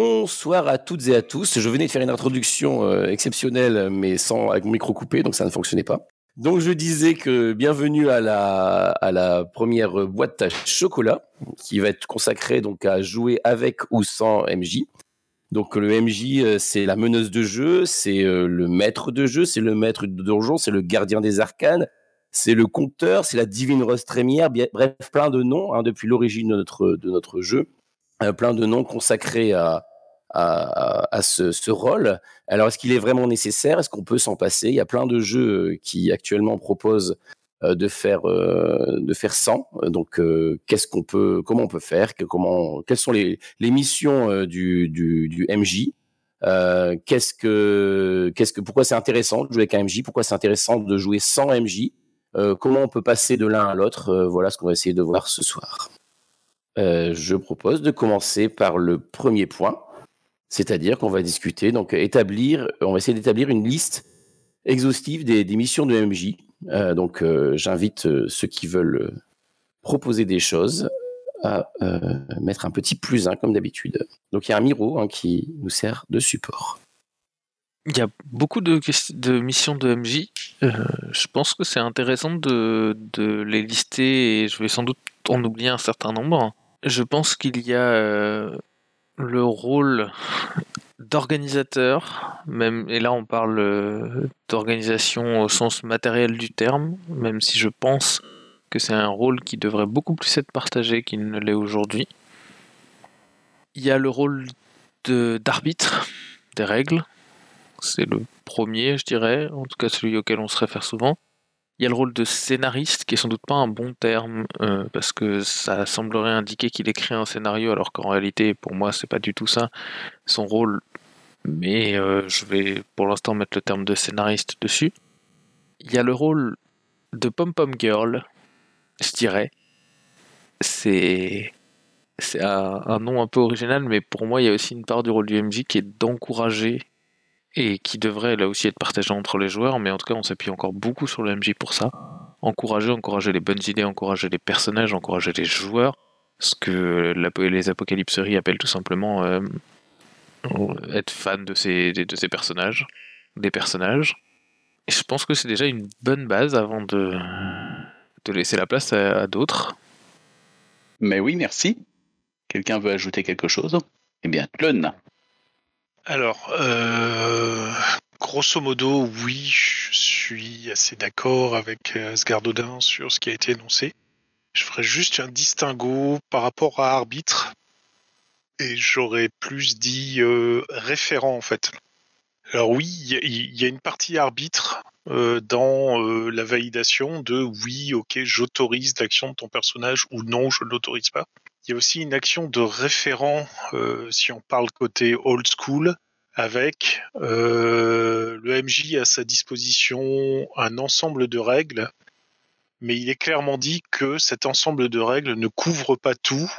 Bonsoir à toutes et à tous. Je venais de faire une introduction euh, exceptionnelle, mais sans avec mon micro coupé, donc ça ne fonctionnait pas. Donc je disais que bienvenue à la, première boîte à chocolat, qui va être consacrée donc à jouer avec ou sans MJ. Donc le MJ, euh, c'est la meneuse de jeu, c'est euh, le maître de jeu, c'est le maître de donjon, c'est le gardien des arcanes, c'est le compteur, c'est la divine rostrémière, bref, plein de noms hein, depuis l'origine de notre, de notre jeu. Euh, plein de noms consacrés à, à, ce, rôle. Alors, est-ce qu'il est vraiment nécessaire? Est-ce qu'on peut s'en passer? Il y a plein de jeux euh, qui actuellement proposent euh, de faire de faire sans. Donc, qu'est-ce qu'on peut, comment on peut faire? Comment, quelles sont les, les missions du, du, du MJ Qu'est-ce que, qu'est-ce que, pourquoi c'est intéressant de jouer avec un MJ Pourquoi c'est intéressant de jouer sans MJ Comment on peut passer de l'un à l'autre? Voilà ce qu'on va essayer de voir ce soir. Euh, je propose de commencer par le premier point, c'est-à-dire qu'on va discuter, donc établir, on va essayer d'établir une liste exhaustive des, missions de MJ. Euh, donc euh, j'invite ceux qui veulent proposer des choses à mettre un petit plus 1 comme d'habitude. Donc il y a un Miro hein, qui nous sert de support. Il y a beaucoup de, missions de MJ. je pense que c'est intéressant de, de, les lister et je vais sans doute en oublier un certain nombre. Je pense qu'il y a euh, le rôle d'organisateur, même et là on parle euh, d'organisation au sens matériel du terme, même si je pense que c'est un rôle qui devrait beaucoup plus être partagé qu'il ne l'est aujourd'hui. Il y a le rôle d'arbitre des règles, c'est le premier, je dirais, en tout cas celui auquel on se réfère souvent. Il y a le rôle de scénariste, qui est sans doute pas un bon terme, euh, parce que ça semblerait indiquer qu'il écrit un scénario, alors qu'en réalité, pour moi, c'est pas du tout ça son rôle. Mais euh, je vais pour l'instant mettre le terme de scénariste dessus. Il y a le rôle de Pom Pom Girl, je dirais. C'est un, un, nom un peu original, mais pour moi, il y a aussi une part du rôle du MJ qui est d'encourager et qui devrait là aussi être partagé entre les joueurs, mais en tout cas on s'appuie encore beaucoup sur le MJ pour ça. Encourager, encourager les bonnes idées, encourager les personnages, encourager les joueurs, ce que les apocalypseries appellent tout simplement euh, être fan de ces, de ces personnages, des personnages. Je pense que c'est déjà une bonne base avant de, de laisser la place à, d'autres. Mais oui, merci. Quelqu'un veut ajouter quelque chose? Eh bien, Clone. Alors, euh, grosso modo, oui, je suis assez d'accord avec euh, Asgard Odin sur ce qui a été énoncé. Je ferai juste un distinguo par rapport à arbitre. Et j'aurais plus dit euh, référent en fait. Alors oui, il y, a une partie arbitre dans la validation de oui, ok, j'autorise l'action de ton personnage ou non, je ne l'autorise pas. Il y a aussi une action de référent, euh, si on parle côté old school, avec euh, le MJ à sa disposition un ensemble de règles, mais il est clairement dit que cet ensemble de règles ne couvre pas tout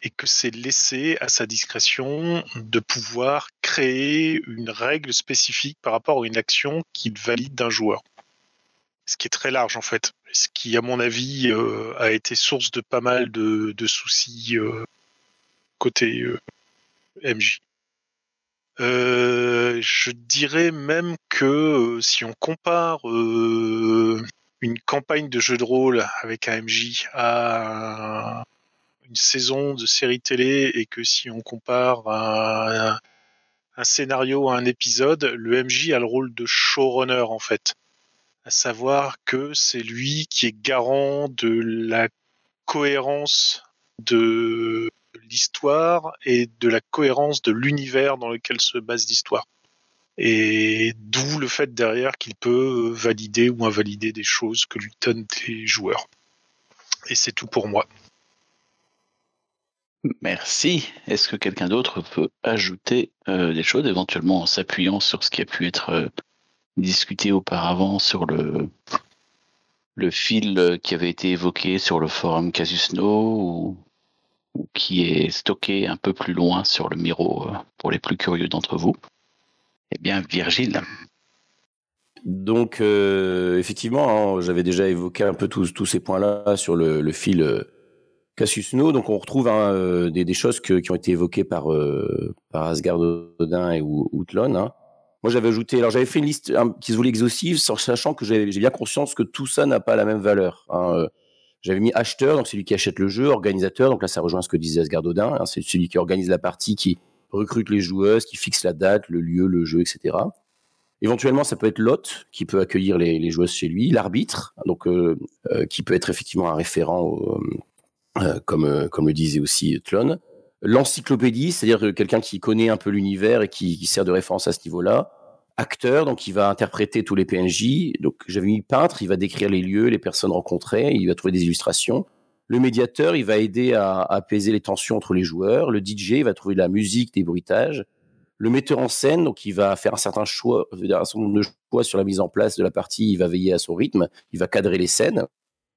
et que c'est laissé à sa discrétion de pouvoir créer une règle spécifique par rapport à une action qu'il valide d'un joueur ce qui est très large en fait, ce qui à mon avis euh, a été source de pas mal de, soucis euh, côté euh, MJ. je dirais même que si on compare une campagne de jeu de rôle avec un MJ à une saison de série télé et que si on compare un, un scénario à un épisode, le MJ a le rôle de showrunner en fait à savoir que c'est lui qui est garant de la cohérence de l'histoire et de la cohérence de l'univers dans lequel se base l'histoire. Et d'où le fait derrière qu'il peut valider ou invalider des choses que lui donnent les joueurs. Et c'est tout pour moi. Merci. Est-ce que quelqu'un d'autre peut ajouter euh, des choses, éventuellement en s'appuyant sur ce qui a pu être euh, discuté auparavant sur le, le fil qui avait été évoqué sur le forum Casusno ou, ou qui est stocké un peu plus loin sur le Miro euh, pour les plus curieux d'entre vous Eh bien, Virgile. Donc, euh, effectivement, hein, j'avais déjà évoqué un peu tous, ces points-là sur le, fil euh, Cassius No, donc on retrouve hein, euh, des, des, choses qui ont été évoquées par, par Asgard Odin et Outlon. Hein. Moi, j'avais ajouté, alors j'avais fait une liste qui se voulait exhaustive, sachant que j'ai bien conscience que tout ça n'a pas la même valeur. Hein. Euh, j'avais mis acheteur, donc c'est lui qui achète le jeu, organisateur, donc là ça rejoint ce que disait Asgard Odin, hein, c'est celui qui organise la partie, qui recrute les joueuses, qui fixe la date, le lieu, le jeu, etc. Éventuellement, ça peut être l'hôte qui peut accueillir les, joueuses chez lui, l'arbitre, donc euh, euh, qui peut être effectivement un référent, comme comme le disait aussi Tlon. L'encyclopédie, c'est-à-dire quelqu'un qui connaît un peu l'univers et qui, sert de référence à ce niveau-là. Acteur, donc il va interpréter tous les PNJ. Donc j'avais mis peintre, il va décrire les lieux, les personnes rencontrées, il va trouver des illustrations. Le médiateur, il va aider à, apaiser les tensions entre les joueurs. Le DJ, il va trouver de la musique, des bruitages. Le metteur en scène, donc il va faire un certain choix, un certain nombre de choix sur la mise en place de la partie, il va veiller à son rythme, il va cadrer les scènes.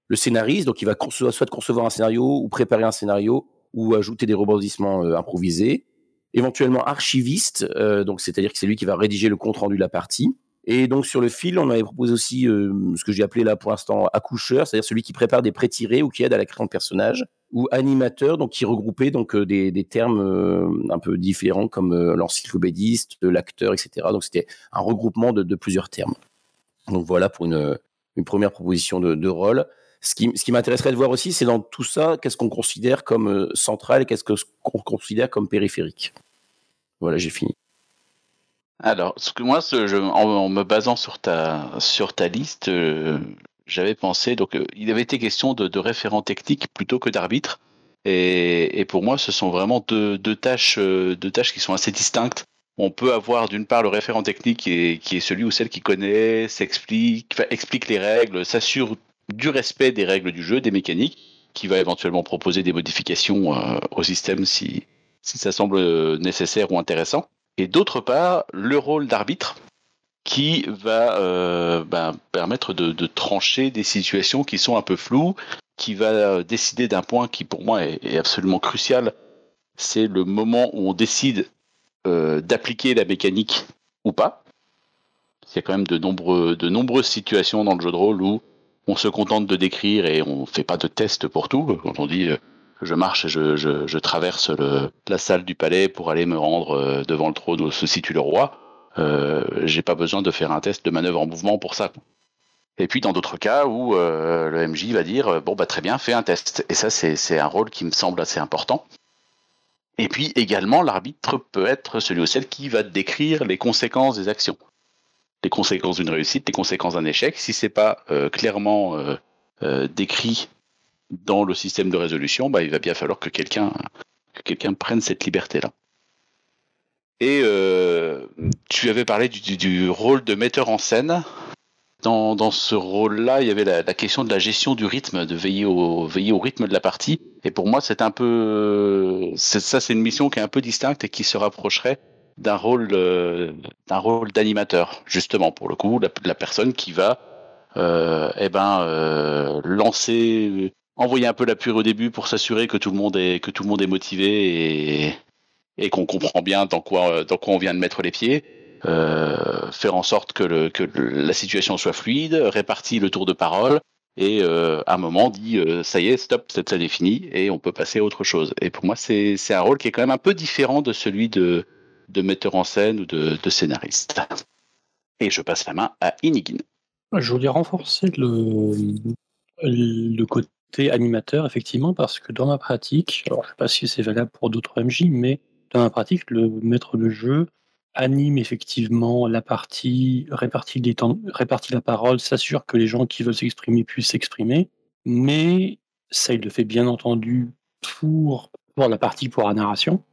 Le scénariste, donc il va soit concevoir un scénario ou préparer un scénario ou ajouter des rebondissements euh, improvisés. Éventuellement archiviste, euh, donc c'est-à-dire que c'est lui qui va rédiger le compte rendu de la partie. Et donc sur le fil, on avait proposé aussi euh, ce que j'ai appelé là pour l'instant accoucheur, c'est-à-dire celui qui prépare des pré-tirés ou qui aide à la création de personnages, ou animateur, donc qui regroupait donc des, termes un peu différents comme l'encyclopédiste, l'acteur, etc. Donc c'était un regroupement de, plusieurs termes. Donc voilà pour une, première proposition de rôle. Ce qui, m'intéresserait de voir aussi, c'est dans tout ça, qu'est-ce qu'on considère comme euh, central et qu'est-ce qu'on considère comme périphérique. Voilà, j'ai fini. Alors, moi, en, me basant sur ta, sur ta liste, euh, j'avais pensé, donc euh, il avait été question de, référent technique plutôt que d'arbitre. Et, pour moi, ce sont vraiment deux, tâches, deux tâches qui sont assez distinctes. On peut avoir d'une part le référent technique qui est celui ou celle qui connaît, s'explique, explique les règles, s'assure du respect des règles du jeu, des mécaniques, qui va éventuellement proposer des modifications euh, au système si, ça semble nécessaire ou intéressant. Et d'autre part, le rôle d'arbitre qui va euh, ben, permettre de, trancher des situations qui sont un peu floues, qui va décider d'un point qui pour moi est, absolument crucial. C'est le moment où on décide euh, d'appliquer la mécanique ou pas. Il y a quand même de, de nombreuses situations dans le jeu de rôle où on se contente de décrire et on fait pas de test pour tout. Quand on dit je marche et je, traverse la salle du palais pour aller me rendre devant le trône où se situe le roi, euh, j'ai pas besoin de faire un test de manœuvre en mouvement pour ça. Et puis dans d'autres cas où euh, le MJ va dire bon bah très bien, fais un test. Et ça c'est un rôle qui me semble assez important. Et puis également l'arbitre peut être celui ou celle qui va décrire les conséquences des actions les conséquences d'une réussite, les conséquences d'un échec. Si c'est pas euh, clairement euh, euh, décrit dans le système de résolution, bah, il va bien falloir que quelqu'un que quelqu'un prenne cette liberté-là. Et tu avais parlé du, du, rôle de metteur en scène. Dans, dans ce rôle-là, il y avait la, la, question de la gestion du rythme, de veiller au, veiller au rythme de la partie. Et pour moi, c'est un peu, ça, c'est une mission qui est un peu distincte et qui se rapprocherait d'un rôle euh, d'un rôle d'animateur justement pour le coup la, la personne qui va euh, eh ben euh, lancer envoyer un peu la pure au début pour s'assurer que tout le monde est que tout le monde est motivé et, qu'on comprend bien dans quoi dans quoi on vient de mettre les pieds faire en sorte que, que la situation soit fluide répartir le tour de parole et à un moment dit ça y est stop cette scène est finie et on peut passer à autre chose. Et pour moi c'est un rôle qui est quand même un peu différent de celui de de metteur en scène ou de, scénariste. Et je passe la main à Inigin. Je voulais renforcer le, le côté animateur, effectivement, parce que dans ma pratique, alors je ne sais pas si c'est valable pour d'autres MJ, mais dans ma pratique, le maître de jeu anime effectivement la partie, répartit, les temps, répartit la parole, s'assure que les gens qui veulent s'exprimer puissent s'exprimer, mais ça, il le fait bien entendu pour, pour la partie pour la narration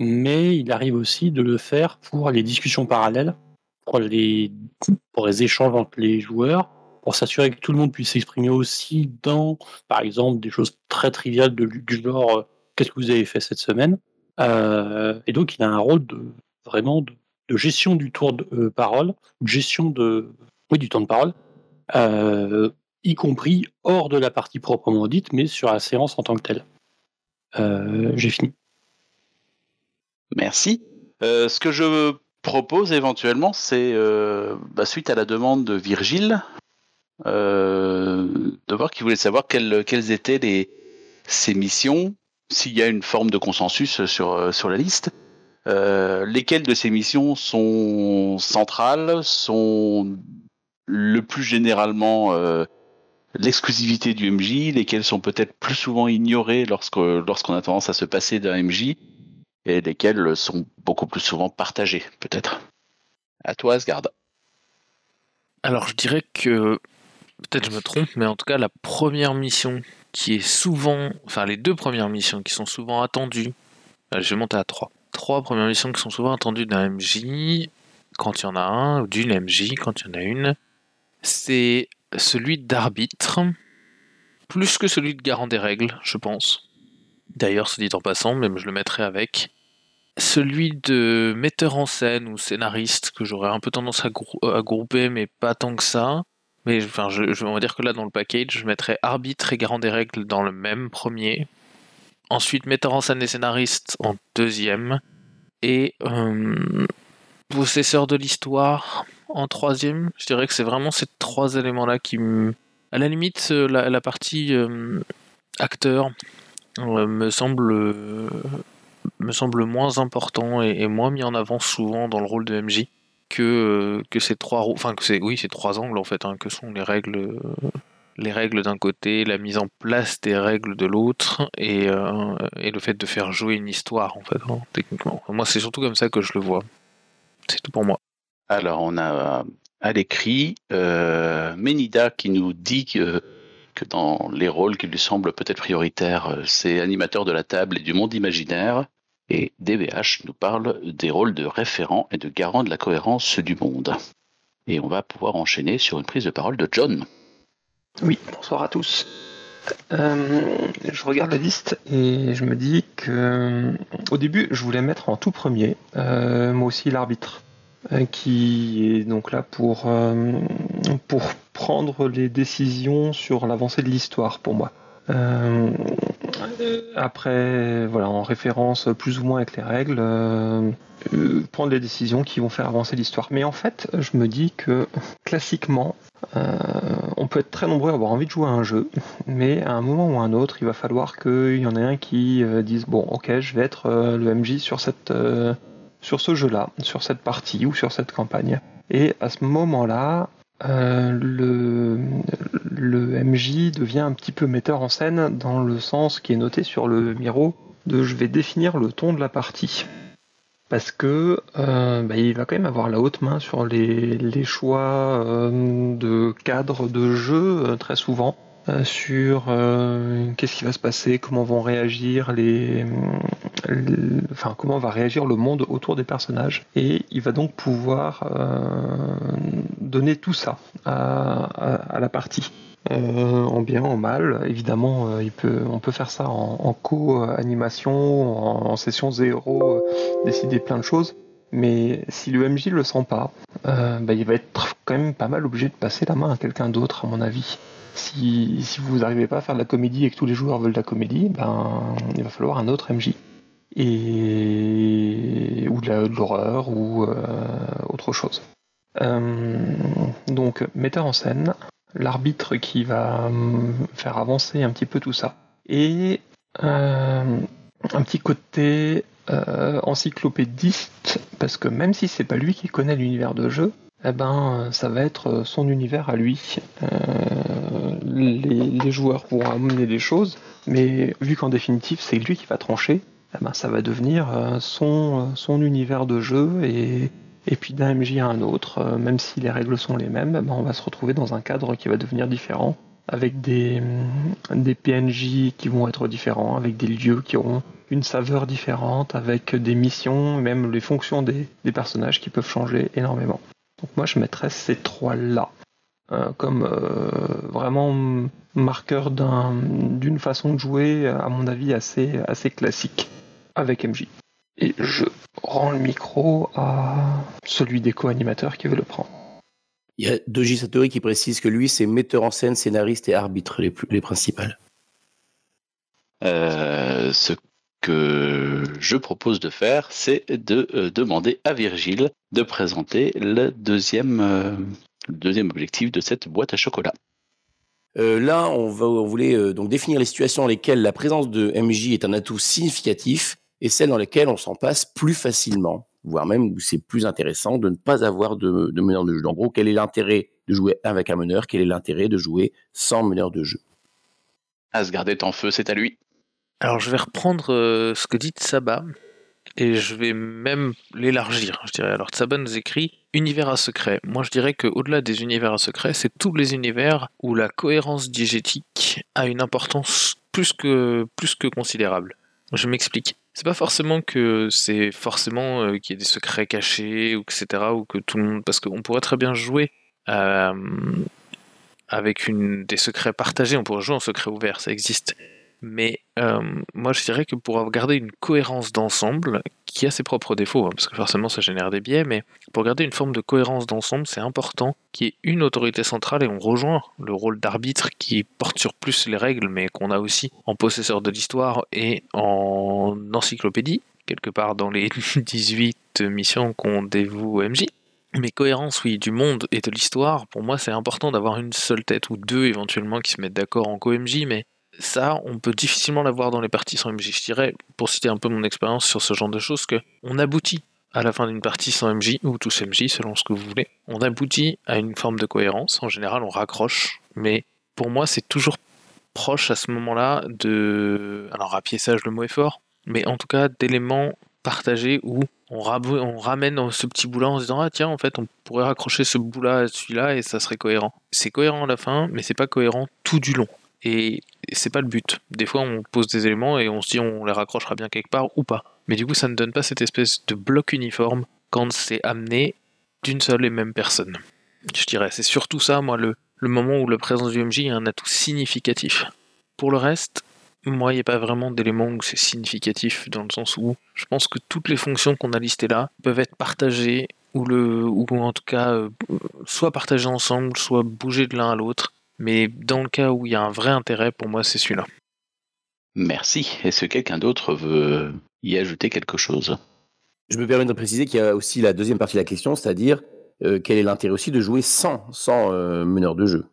mais il arrive aussi de le faire pour les discussions parallèles, pour les, échanges entre les joueurs, pour s'assurer que tout le monde puisse s'exprimer aussi dans, par exemple, des choses très triviales de, du genre euh, qu'est-ce que vous avez fait cette semaine? Euh, et donc, il a un rôle de vraiment de, gestion du tour de euh, parole, gestion de, oui, du temps de parole, y compris hors de la partie proprement dite, mais sur la séance en tant que telle. J'ai fini. Merci. Euh, ce que je propose éventuellement, c'est, euh, bah, suite à la demande de Virgile, euh, de voir qu'il voulait savoir quels étaient les, ces missions, s'il y a une forme de consensus sur, sur la liste, euh, lesquelles de ces missions sont centrales, sont le plus généralement euh, l'exclusivité du MJ, lesquelles sont peut-être plus souvent ignorées lorsqu'on a tendance à se passer d'un MJ, et lesquelles sont beaucoup plus souvent partagées, peut-être. À toi, Asgard. Alors je dirais que, peut-être je me trompe, mais en tout cas la première mission qui est souvent, enfin les deux premières missions qui sont souvent attendues, euh, je vais monter à trois. Trois premières missions qui sont souvent attendues d'un MJ, quand il y en a un, ou d'une MJ, quand il y en a une, c'est celui d'arbitre, plus que celui de garant des règles, je pense. D'ailleurs, se dit en passant, même je le mettrai avec. Celui de metteur en scène ou scénariste, que j'aurais un peu tendance à, grouper, mais pas tant que ça. Mais enfin, je, on va dire que là, dans le package, je mettrais arbitre et garant des règles dans le même premier. Ensuite, metteur en scène et scénariste en deuxième. Et euh, possesseur de l'histoire en troisième. Je dirais que c'est vraiment ces trois éléments-là qui me... À la limite, euh, la, partie euh, acteur me semble me semble moins important et, moins mis en avant souvent dans le rôle de MJ que, que ces trois enfin que c'est oui ces trois angles en fait hein, que sont les règles les règles d'un côté, la mise en place des règles de l'autre, et, euh, et, le fait de faire jouer une histoire, en fait, hein, techniquement. Moi, c'est surtout comme ça que je le vois. C'est tout pour moi. Alors, on a à l'écrit euh, qui nous dit que, que dans les rôles qui lui semblent peut-être prioritaires, euh, c'est animateur de la table et du monde imaginaire. Et DVH nous parle des rôles de référent et de garant de la cohérence du monde. Et on va pouvoir enchaîner sur une prise de parole de John. Oui, bonsoir à tous. Euh, je regarde la liste et je me dis que au début je voulais mettre en tout premier euh, moi aussi l'arbitre euh, qui est donc là pour, pour prendre les décisions sur l'avancée de l'histoire pour moi. après, voilà, en référence plus ou moins avec les règles, prendre les décisions qui vont faire avancer l'histoire. Mais en fait, je me dis que classiquement, euh, on peut être très nombreux à avoir envie de jouer à un jeu, mais à un moment ou à un autre, il va falloir qu'il y en ait un qui euh, dise bon, ok, je vais être euh, le MJ sur cette sur ce jeu-là, sur cette partie ou sur cette campagne. Et à ce moment-là, le, le MJ devient un petit peu metteur en scène dans le sens qui est noté sur le miro de je vais définir le ton de la partie parce que euh, bah, il va quand même avoir la haute main sur les, choix euh, de cadre de jeu euh, très souvent sur qu'est-ce qui va se passer, comment vont réagir les, enfin comment va réagir le monde autour des personnages et il va donc pouvoir donner tout ça à la partie. Euh, en bien, en mal. Évidemment, euh, on peut faire ça en, co-animation, en, session zéro, euh, décider plein de choses. Mais si le MJ le sent pas, bah, il va être quand même pas mal obligé de passer la main à quelqu'un d'autre, à mon avis. Si, vous n'arrivez pas à faire de la comédie et que tous les joueurs veulent de la comédie, ben, il va falloir un autre MJ. Et... ou de l'horreur ou autre chose. donc, metteur en scène, l'arbitre qui va hum, faire avancer un petit peu tout ça. Et euh, un petit côté euh, encyclopédiste, parce que même si c'est pas lui qui connaît l'univers de jeu, eh ben, ça va être son univers à lui. Euh, les, joueurs pourront amener des choses, mais vu qu'en définitive c'est lui qui va trancher, eh ben, ça va devenir son, univers de jeu et puis d'un MJ à un autre, euh, même si les règles sont les mêmes, ben, on va se retrouver dans un cadre qui va devenir différent, avec des, mm, des PNJ qui vont être différents, avec des lieux qui auront une saveur différente, avec des missions, même les fonctions des, personnages qui peuvent changer énormément. Donc moi je mettrais ces trois-là euh, comme euh, vraiment marqueur d'une façon de jouer, à mon avis, assez, assez classique avec MJ. Et je rends le micro à celui des co-animateurs qui veut le prendre. Il y a Doji Satori qui précise que lui, c'est metteur en scène, scénariste et arbitre les, plus, les principales. Euh, ce que je propose de faire, c'est de euh, demander à Virgile de présenter le deuxième, euh, deuxième objectif de cette boîte à chocolat. Euh, là, on, va, on voulait donc définir les situations dans lesquelles la présence de MJ est un atout significatif et celles dans lesquelles on s'en passe plus facilement, voire même où c'est plus intéressant de ne pas avoir de, de meneur de jeu. En gros, quel est l'intérêt de jouer avec un meneur? Quel est l'intérêt de jouer sans meneur de jeu? Asgard est en feu, c'est à lui. Alors je vais reprendre euh, ce que dit Tsaba et je vais même l'élargir, je dirais. Alors Tsaba nous écrit univers à secret. Moi je dirais qu'au-delà des univers à secret, c'est tous les univers où la cohérence diégétique a une importance plus que, plus que considérable. Je m'explique. C'est pas forcément que c'est forcément euh, qu'il y ait des secrets cachés ou etc. ou que tout le monde parce qu'on pourrait très bien jouer euh, avec une, des secrets partagés. On pourrait jouer en secret ouvert, ça existe. Mais euh, moi, je dirais que pour garder une cohérence d'ensemble, qui a ses propres défauts, hein, parce que forcément ça génère des biais, mais pour garder une forme de cohérence d'ensemble, c'est important qu'il y ait une autorité centrale et on rejoint le rôle d'arbitre qui porte sur plus les règles, mais qu'on a aussi en possesseur de l'histoire et en encyclopédie, quelque part dans les 18 missions qu'on dévoue au MJ. Mais cohérence, oui, du monde et de l'histoire, pour moi c'est important d'avoir une seule tête ou deux éventuellement qui se mettent d'accord en co-MJ, mais ça, on peut difficilement l'avoir dans les parties sans MJ. Je dirais, pour citer un peu mon expérience sur ce genre de choses, que on aboutit à la fin d'une partie sans MJ, ou tous MJ, selon ce que vous voulez, on aboutit à une forme de cohérence. En général, on raccroche, mais pour moi, c'est toujours proche à ce moment-là de. Alors, rapiessage, le mot est fort, mais en tout cas, d'éléments partagés où on, ramène ce petit bout-là en se disant Ah, tiens, en fait, on pourrait raccrocher ce bout-là à celui-là et ça serait cohérent. C'est cohérent à la fin, mais c'est pas cohérent tout du long. Et c'est pas le but. Des fois, on pose des éléments et on se dit on les raccrochera bien quelque part ou pas. Mais du coup, ça ne donne pas cette espèce de bloc uniforme quand c'est amené d'une seule et même personne. Je dirais, c'est surtout ça, moi, le, moment où la présence du MJ est un atout significatif. Pour le reste, moi, il n'y a pas vraiment d'élément où c'est significatif, dans le sens où je pense que toutes les fonctions qu'on a listées là peuvent être partagées, ou, le, ou en tout cas, euh, soit partagées ensemble, soit bouger de l'un à l'autre mais dans le cas où il y a un vrai intérêt, pour moi, c'est celui-là. Merci. Est-ce que quelqu'un d'autre veut y ajouter quelque chose? Je me permets de préciser qu'il y a aussi la deuxième partie de la question, c'est-à-dire euh, quel est l'intérêt aussi de jouer sans, sans euh, meneur de jeu?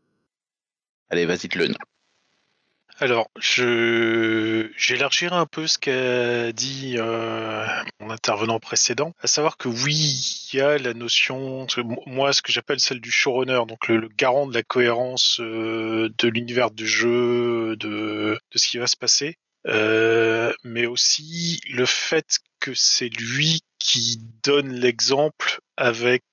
Allez, vas-y, le alors, je j'élargirai un peu ce qu'a dit euh, mon intervenant précédent, à savoir que oui, il y a la notion, moi, ce que j'appelle celle du showrunner, donc le, garant de la cohérence euh, de l'univers du jeu, de, de ce qui va se passer, euh, mais aussi le fait que c'est lui qui donne l'exemple avec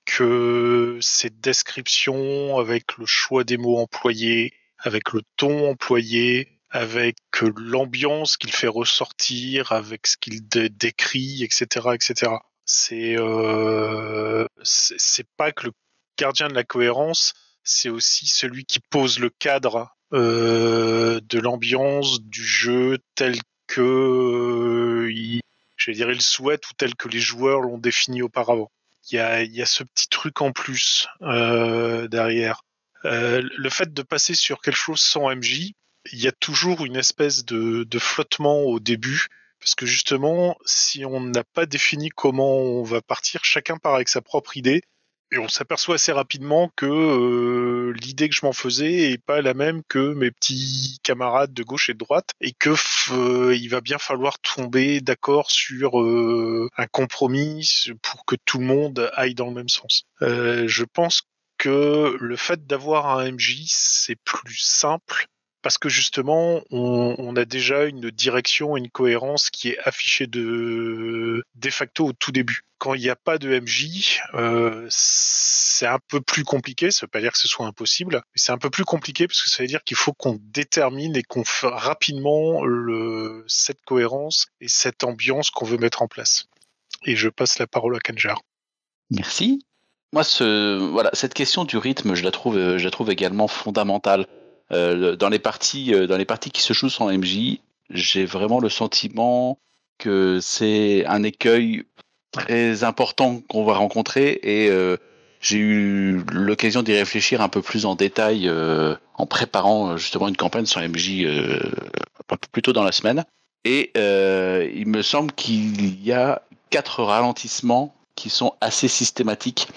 ses descriptions, avec le choix des mots employés, avec le ton employé, avec l'ambiance qu'il fait ressortir, avec ce qu'il décrit, etc., etc. C'est euh, c'est pas que le gardien de la cohérence, c'est aussi celui qui pose le cadre euh, de l'ambiance du jeu tel que euh, il, je il souhaite ou tel que les joueurs l'ont défini auparavant. Il y a, ce petit truc en plus euh, derrière. Euh, le fait de passer sur quelque chose sans MJ, il y a toujours une espèce de, de flottement au début. Parce que justement, si on n'a pas défini comment on va partir, chacun part avec sa propre idée. Et on s'aperçoit assez rapidement que euh, l'idée que je m'en faisais est pas la même que mes petits camarades de gauche et de droite, et que euh, il va bien falloir tomber d'accord sur euh, un compromis pour que tout le monde aille dans le même sens. je pense que le fait d'avoir un MJ, c'est plus simple parce que justement, on, a déjà une direction, une cohérence qui est affichée de, facto au tout début. Quand il n'y a pas de MJ, euh, c'est un peu plus compliqué. Ça veut pas dire que ce soit impossible, mais c'est un peu plus compliqué parce que ça veut dire qu'il faut qu'on détermine et qu'on fasse rapidement cette cohérence et cette ambiance qu'on veut mettre en place. Et je passe la parole à Kanjar. Merci. Moi, cette question du rythme, je la trouve, je la trouve également fondamentale. Euh, dans les parties, euh, dans les parties qui se jouent sans MJ, j'ai vraiment le sentiment que c'est un écueil très important qu'on va rencontrer et euh, j'ai eu l'occasion d'y réfléchir un peu plus en détail en préparant justement une campagne sur MJ un peu plus tôt dans la semaine. Et il me semble qu'il y a quatre ralentissements qui sont assez systématiques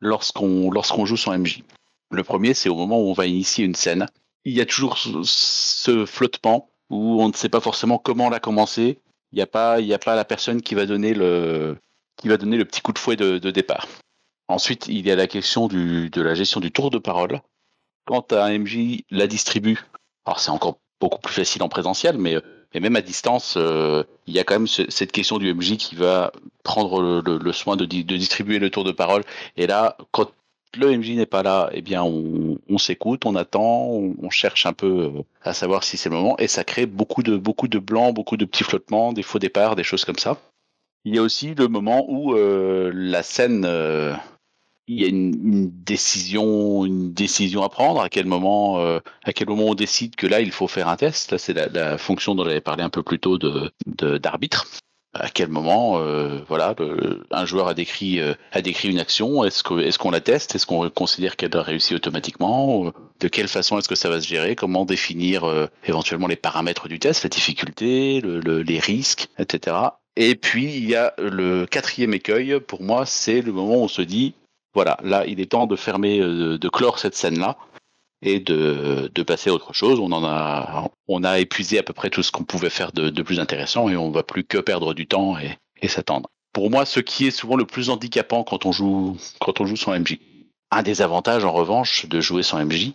lorsqu'on lorsqu'on joue sans MJ. Le premier, c'est au moment où on va initier une scène il y a toujours ce- flottement où on ne sait pas forcément comment l'a commencé. Il n'y a pas, il y a pas la personne qui va donner le, qui va donner le petit coup de fouet de, de départ. Ensuite, il y a la question du, de la gestion du tour de parole. Quand un MJ la distribue, alors c'est encore beaucoup plus facile en présentiel, mais, mais même à distance, euh, il y a quand même ce- cette question du MJ qui va prendre le, le- le soin de, de distribuer le tour de parole. Et là, quand le MJ n'est pas là, eh bien, on, s'écoute, on attend, on, cherche un peu euh, à savoir si c'est le moment, et ça crée beaucoup de beaucoup de blancs, beaucoup de petits flottements, des faux départs, des choses comme ça. Il y a aussi le moment où euh, la scène, euh, il y a une, décision, une décision à prendre. À quel moment, à quel moment on décide que là il faut faire un test. Là, c'est la, la fonction dont j'avais parlé un peu plus tôt de- d'arbitre. À quel moment, euh, voilà, le- un joueur a décrit euh, a décrit une action. Est-ce que est-ce qu'on la teste? Est-ce qu'on considère qu'elle a réussi automatiquement? De quelle façon est-ce que ça va se gérer? Comment définir euh, éventuellement les paramètres du test, la difficulté, le- le- les risques, etc. Et puis il y a le quatrième écueil. Pour moi, c'est le moment où on se dit voilà, là, il est temps de fermer, euh, de clore cette scène-là et de, passer à autre chose. On en a, on a épuisé à peu près tout ce qu'on pouvait faire de, plus intéressant et on va plus que perdre du temps et, et s'attendre. Pour moi, ce qui est souvent le plus handicapant quand on joue, quand on joue sans MJ. Un des avantages, en revanche, de jouer sans MJ,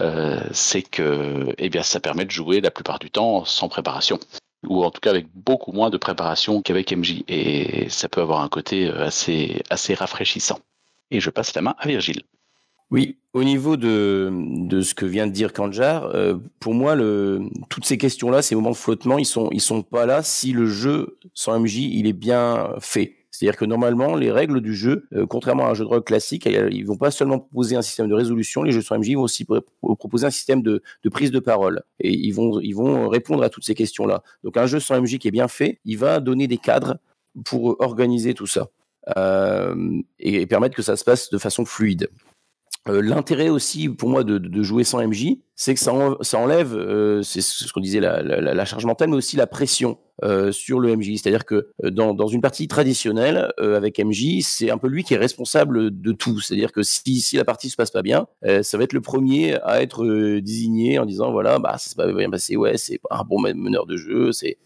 euh, c'est que, eh bien, ça permet de jouer la plupart du temps sans préparation ou en tout cas avec beaucoup moins de préparation qu'avec MJ et ça peut avoir un côté euh, assez, assez rafraîchissant. Et je passe la main à Virgile. Oui, au niveau de, ce que vient de dire Kanjar, euh, pour moi, toutes ces questions-là, ces moments de flottement, ils sont, sont pas là si le jeu sans MJ, il est bien fait. C'est-à-dire que normalement, les règles du jeu, euh, contrairement à un jeu de rôle classique, ils vont pas seulement proposer un système de résolution, les jeux sans MJ vont aussi pr- proposer un système de, prise de parole. Et ils vont, répondre à toutes ces questions-là. Donc un jeu sans MJ qui est bien fait, il va donner des cadres pour organiser tout ça. Euh, et permettre que ça se passe de façon fluide. Euh, L'intérêt aussi pour moi de, jouer sans MJ, c'est que ça, ça enlève, euh, c'est ce qu'on disait, la, la charge mentale, mais aussi la pression euh, sur le MJ. C'est-à-dire que euh, dans, une partie traditionnelle euh, avec MJ, c'est un peu lui qui est responsable de tout. C'est-à-dire que si, la partie se passe pas bien, ça va être le premier à être désigné en disant voilà, bah ça s'est pas bien passé, ouais, c'est un bon meneur de jeu, c'est,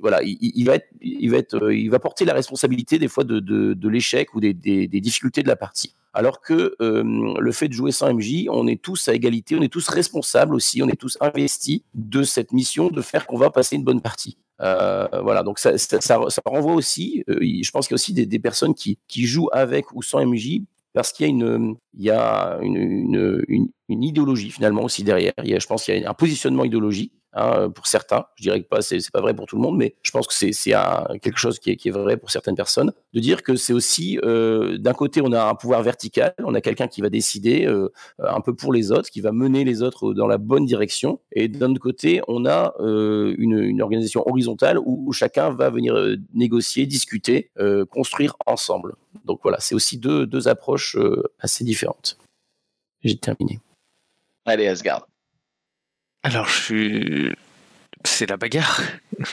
voilà, il, va être, il va être, il va porter la responsabilité des fois de, l'échec ou des, difficultés de la partie. Alors que le fait de jouer sans MJ, on est tous à égalité, on est tous responsables aussi, on est tous investis de cette mission de faire qu'on va passer une bonne partie. Euh, voilà, donc ça, ça, renvoie aussi, euh, je pense qu'il y a aussi des, personnes qui, qui jouent avec ou sans MJ parce qu'il y a une, il y a une, une idéologie finalement aussi derrière. Il y a, je pense qu'il y a un positionnement idéologique hein, pour certains. Je dirais que pas, c'est, pas vrai pour tout le monde, mais je pense que c'est, quelque chose qui est, vrai pour certaines personnes. De dire que c'est aussi, euh, d'un côté, on a un pouvoir vertical, on a quelqu'un qui va décider euh, un peu pour les autres, qui va mener les autres dans la bonne direction, et d'un autre côté, on a euh, une, organisation horizontale où, chacun va venir euh, négocier, discuter, euh, construire ensemble. Donc voilà, c'est aussi deux, deux approches euh, assez différentes. J'ai terminé. Allez, Asgard. Alors, je suis. C'est la bagarre.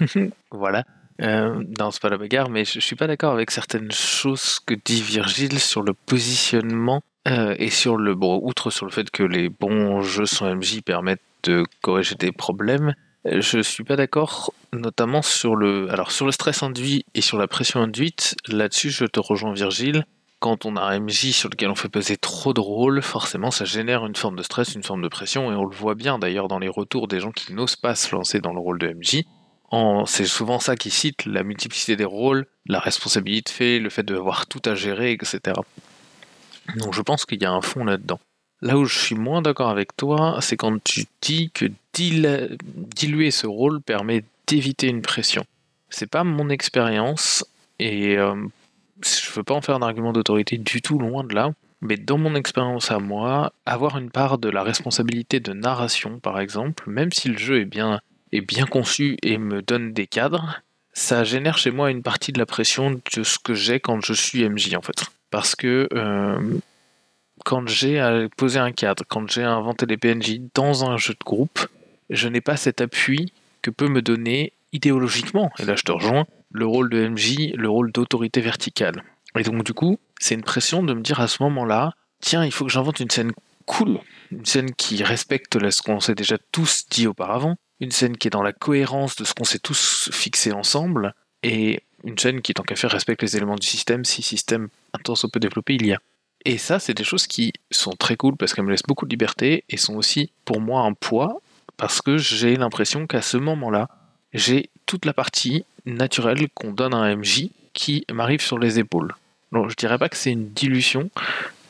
voilà. Euh, non, c'est pas la bagarre, mais je, je suis pas d'accord avec certaines choses que dit Virgile sur le positionnement euh, et sur le. Bon, outre sur le fait que les bons jeux sans MJ permettent de corriger des problèmes, euh, je suis pas d'accord, notamment sur le. Alors, sur le stress induit et sur la pression induite, là-dessus, je te rejoins, Virgile quand on a un MJ sur lequel on fait peser trop de rôles, forcément ça génère une forme de stress, une forme de pression, et on le voit bien d'ailleurs dans les retours des gens qui n'osent pas se lancer dans le rôle de MJ. C'est souvent ça qui cite la multiplicité des rôles, la responsabilité, le fait d'avoir tout à gérer, etc. Donc je pense qu'il y a un fond là-dedans. Là où je suis moins d'accord avec toi, c'est quand tu dis que dil diluer ce rôle permet d'éviter une pression. C'est pas mon expérience, et euh, je veux pas en faire un argument d'autorité du tout, loin de là. Mais dans mon expérience à moi, avoir une part de la responsabilité de narration, par exemple, même si le jeu est bien, est bien conçu et me donne des cadres, ça génère chez moi une partie de la pression de ce que j'ai quand je suis MJ, en fait. Parce que euh, quand j'ai à poser un cadre, quand j'ai à inventer les PNJ dans un jeu de groupe, je n'ai pas cet appui que peut me donner idéologiquement, et là je te rejoins, le rôle de MJ, le rôle d'autorité verticale. Et donc du coup, c'est une pression de me dire à ce moment-là, tiens, il faut que j'invente une scène cool, une scène qui respecte ce qu'on s'est déjà tous dit auparavant, une scène qui est dans la cohérence de ce qu'on s'est tous fixé ensemble, et une scène qui, tant qu'à faire, respecte les éléments du système, si système intense peu développé il y a. Et ça, c'est des choses qui sont très cool parce qu'elles me laissent beaucoup de liberté et sont aussi pour moi un poids parce que j'ai l'impression qu'à ce moment-là, j'ai toute la partie naturelle qu'on donne à un MJ qui m'arrive sur les épaules. Donc je dirais pas que c'est une dilution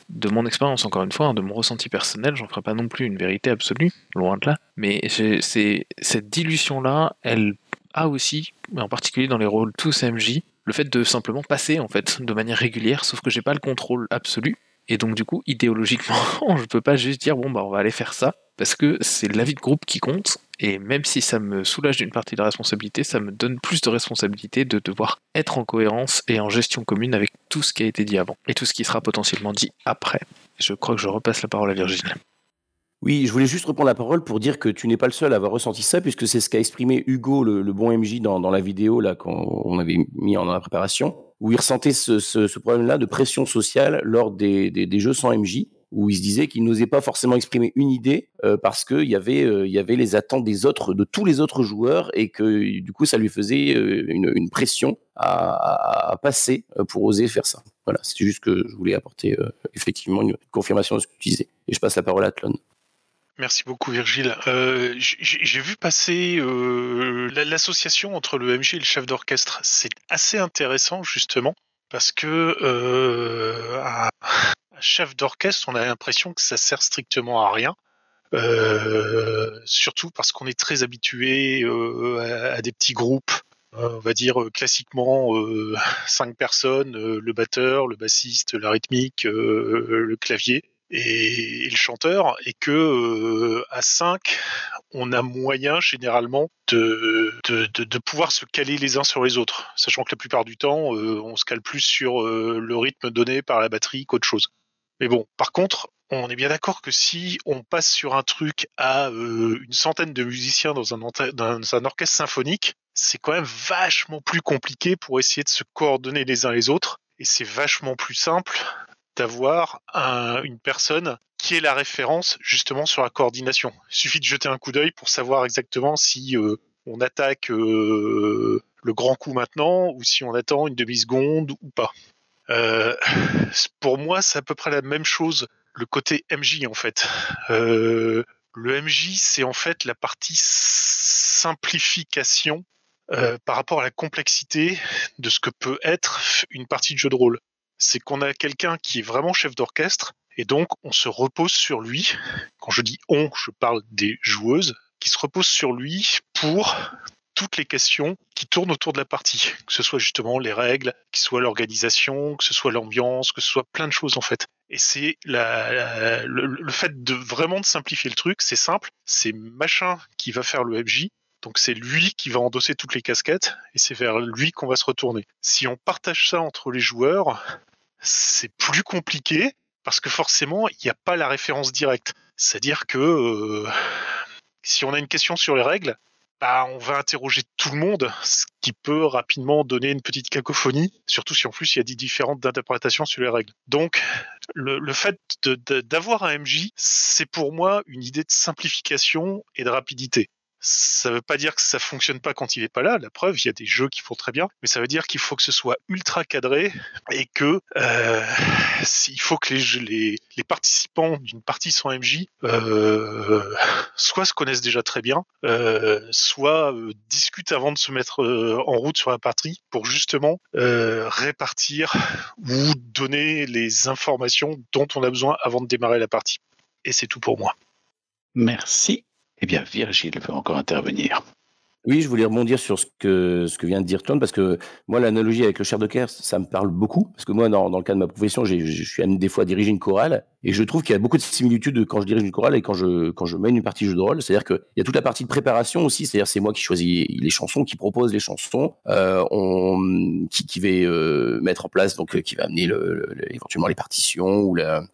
de mon expérience, encore une fois, hein, de mon ressenti personnel, j'en ferai pas non plus une vérité absolue, loin de là, mais cette dilution-là, elle a aussi, en particulier dans les rôles tous MJ, le fait de simplement passer en fait de manière régulière, sauf que j'ai pas le contrôle absolu. Et donc du coup, idéologiquement, je peux pas juste dire bon bah on va aller faire ça, parce que c'est l'avis de groupe qui compte, et même si ça me soulage d'une partie de la responsabilité, ça me donne plus de responsabilité de devoir être en cohérence et en gestion commune avec tout ce qui a été dit avant, et tout ce qui sera potentiellement dit après. Je crois que je repasse la parole à Virginie. Oui, je voulais juste reprendre la parole pour dire que tu n'es pas le seul à avoir ressenti ça, puisque c'est ce qu'a exprimé Hugo, le, bon MJ, dans, la vidéo qu'on avait mis en, préparation, où il ressentait ce, problème-là de pression sociale lors des, jeux sans MJ, où il se disait qu'il n'osait pas forcément exprimer une idée euh, parce qu'il y, avait, euh, y avait les attentes des autres, de tous les autres joueurs, et que du coup ça lui faisait euh, une, pression à, passer pour oser faire ça. Voilà, c'est juste que je voulais apporter effectivement une confirmation de ce que tu disais. Et je passe la parole à Tlon. Merci beaucoup Virgile. Euh, j'ai vu passer euh, l'association entre le MG et le chef d'orchestre. C'est assez intéressant justement parce que euh, chef d'orchestre, on a l'impression que ça sert strictement à rien. surtout parce qu'on est très habitué à, des petits groupes on va dire classiquement cinq personnes, le batteur, le bassiste, la rythmique, le clavier et, le chanteur, et que euh, à 5, on a moyen généralement de, de, pouvoir se caler les uns sur les autres, sachant que la plupart du temps, euh, on se cale plus sur euh, le rythme donné par la batterie qu'autre chose. Mais bon, par contre, on est bien d'accord que si on passe sur un truc à une centaine de musiciens dans un, dans un orchestre symphonique, c'est quand même vachement plus compliqué pour essayer de se coordonner les uns les autres. Et c'est vachement plus simple d'avoir une personne qui est la référence justement sur la coordination. Il suffit de jeter un coup d'œil pour savoir exactement si euh, on attaque euh, le grand coup maintenant ou si on attend une demi-seconde ou pas. Euh, pour moi, c'est à peu près la même chose le côté MJ en fait. le MJ, c'est en fait la partie simplification par rapport à la complexité de ce que peut être une partie de jeu de rôle c'est qu'on a quelqu'un qui est vraiment chef d'orchestre et donc on se repose sur lui. Quand je dis on, je parle des joueuses qui se reposent sur lui pour toutes les questions qui tournent autour de la partie, que ce soit justement les règles, que ce soit l'organisation, que ce soit l'ambiance, que ce soit plein de choses en fait. Et c'est le, fait de vraiment de simplifier le truc, c'est simple, c'est machin qui va faire le MJ, donc c'est lui qui va endosser toutes les casquettes et c'est vers lui qu'on va se retourner. Si on partage ça entre les joueurs, c'est plus compliqué parce que forcément, il n'y a pas la référence directe. C'est-à-dire que euh, si on a une question sur les règles, bah, on va interroger tout le monde, ce qui peut rapidement donner une petite cacophonie, surtout si en plus il y a des différentes interprétations sur les règles. Donc, le, le fait d'avoir un MJ, c'est pour moi une idée de simplification et de rapidité. Ça veut pas dire que ça fonctionne pas quand il est pas là. La preuve, il y a des jeux qui font très bien, mais ça veut dire qu'il faut que ce soit ultra cadré et que euh, il faut que les, les, participants d'une partie sans MJ euh, soit se connaissent déjà très bien, euh, soit euh, discutent avant de se mettre euh, en route sur la partie pour justement euh, répartir ou donner les informations dont on a besoin avant de démarrer la partie. Et c'est tout pour moi. Merci. Eh bien, Virgile veut encore intervenir. Oui, je voulais rebondir sur ce que, ce que vient de dire Tom, parce que moi, l'analogie avec le chef de chœur, ça me parle beaucoup, parce que moi, dans, dans le cas de ma profession, je suis amené des fois à diriger une chorale, et je trouve qu'il y a beaucoup de similitudes quand je dirige une chorale et quand je, quand je mène une partie de jeu de rôle. C'est-à-dire qu'il y a toute la partie de préparation aussi, c'est-à-dire c'est moi qui choisis les chansons, qui propose les chansons, euh, qui, qui va euh, mettre en place, donc qui va amener le, éventuellement les partitions ou la